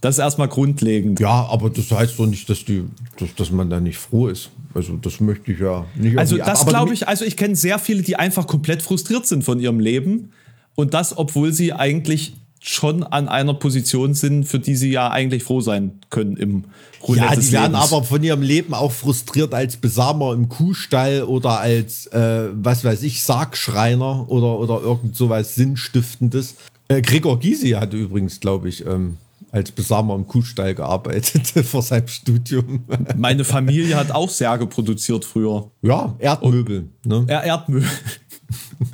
Das ist erstmal grundlegend. Ja, aber das heißt doch nicht, dass, die, dass, dass man da nicht froh ist. Also das möchte ich ja nicht. Also das glaube ich, also ich kenne sehr viele, die einfach komplett frustriert sind von ihrem Leben und das, obwohl sie eigentlich schon an einer Position sind, für die sie ja eigentlich froh sein können im Roulette Ja, die werden Lebens. aber von ihrem Leben auch frustriert als Besamer im Kuhstall oder als, äh, was weiß ich, Sargschreiner oder, oder irgend sowas Sinnstiftendes. Äh, Gregor Gysi hatte übrigens, glaube ich, ähm, als Besamer im Kuhstall gearbeitet [laughs] vor seinem Studium. Meine Familie hat auch Särge produziert früher. ja, Erdmöbel. Ne? Er Erdmüll.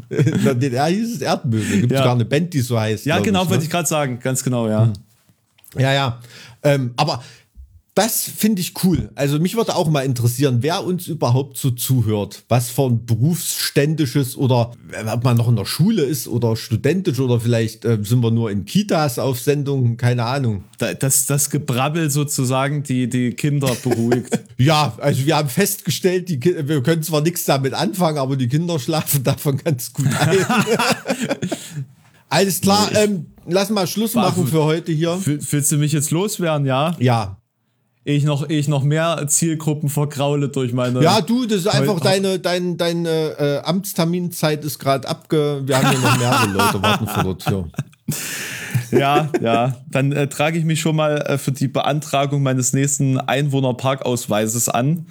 In der DDR hieß es Erdmöbel. Gibt Ja. sogar eine Band, die so heißt. Ja, genau, ich, ne? wollte ich gerade sagen. Ganz genau, ja. Ja, ja. Ähm, aber das finde ich cool. Also mich würde auch mal interessieren, wer uns überhaupt so zuhört. Was für ein berufsständisches oder ob man noch in der Schule ist oder studentisch oder vielleicht äh, sind wir nur in Kitas auf Sendung, keine Ahnung. Da- Das, das Gebrabbel sozusagen, die die Kinder beruhigt. [laughs] Ja, also wir haben festgestellt, die, wir können zwar nichts damit anfangen, aber die Kinder schlafen [laughs] davon ganz gut ein. [laughs] Alles klar, ähm, lass mal Schluss machen für heute hier. Will- Willst du mich jetzt loswerden, ja? Ja, ich noch, ich noch mehr Zielgruppen vergraule durch meine. Ja, du, das ist einfach deine, dein, deine äh, Amtsterminzeit ist gerade abge. Wir haben hier noch mehrere Leute warten vor der Tür. [laughs] Ja, ja. Dann äh, trage ich mich schon mal äh, für die Beantragung meines nächsten Einwohnerparkausweises an.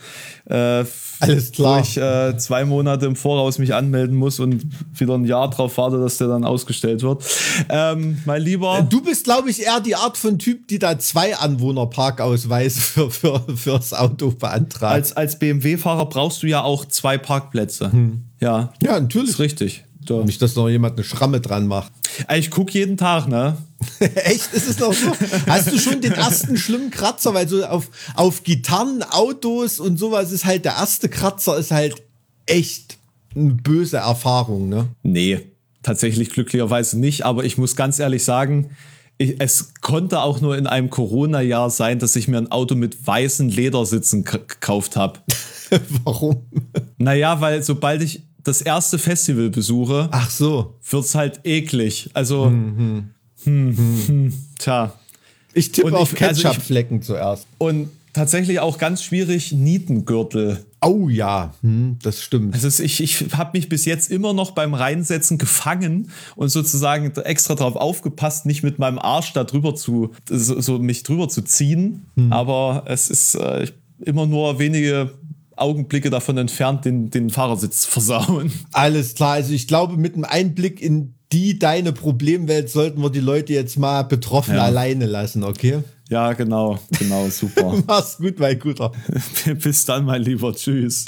Äh, Alles klar. Wo ich äh, zwei Monate im Voraus mich anmelden muss und wieder ein Jahr drauf warte, dass der dann ausgestellt wird. Ähm, mein Lieber. Du bist, glaube ich, eher die Art von Typ, die da zwei Anwohnerparkausweise für, für, fürs Auto beantragt. als, als BMW-Fahrer brauchst du ja auch zwei Parkplätze. Ja. ja, natürlich. Ist richtig. Da. Nicht, dass noch jemand eine Schramme dran macht. Ich gucke jeden Tag, ne? [laughs] Echt? Ist es noch so? Hast du schon den ersten schlimmen Kratzer? Weil so auf, auf Gitarren, Autos und sowas ist halt der erste Kratzer ist halt echt eine böse Erfahrung, ne? Nee, tatsächlich glücklicherweise nicht. Aber ich muss ganz ehrlich sagen, ich, es konnte auch nur in einem Corona-Jahr sein, dass ich mir ein Auto mit weißen Ledersitzen gekauft habe. [laughs] Warum? Naja, weil sobald ich das erste Festival besuche, Ach so. wird's halt eklig. Also, hm, hm, tja. Ich tippe Und auf ich- also Ketchupflecken zuerst. Und tatsächlich auch ganz schwierig Nietengürtel. Oh ja, hm, das stimmt. Also ich, ich habe mich bis jetzt immer noch beim Reinsetzen gefangen und sozusagen extra darauf aufgepasst, nicht mit meinem Arsch da drüber zu, so, so mich drüber zu ziehen. Aber es ist äh, immer nur wenige Augenblicke davon entfernt, den, den Fahrersitz zu versauen. Alles klar. Also ich glaube, mit einem Einblick in die deine Problemwelt sollten wir die Leute jetzt mal betroffen Ja. alleine lassen, okay? Ja, genau, genau, super. [laughs] Mach's gut, mein Guter. [laughs] Bis dann, mein Lieber. Tschüss.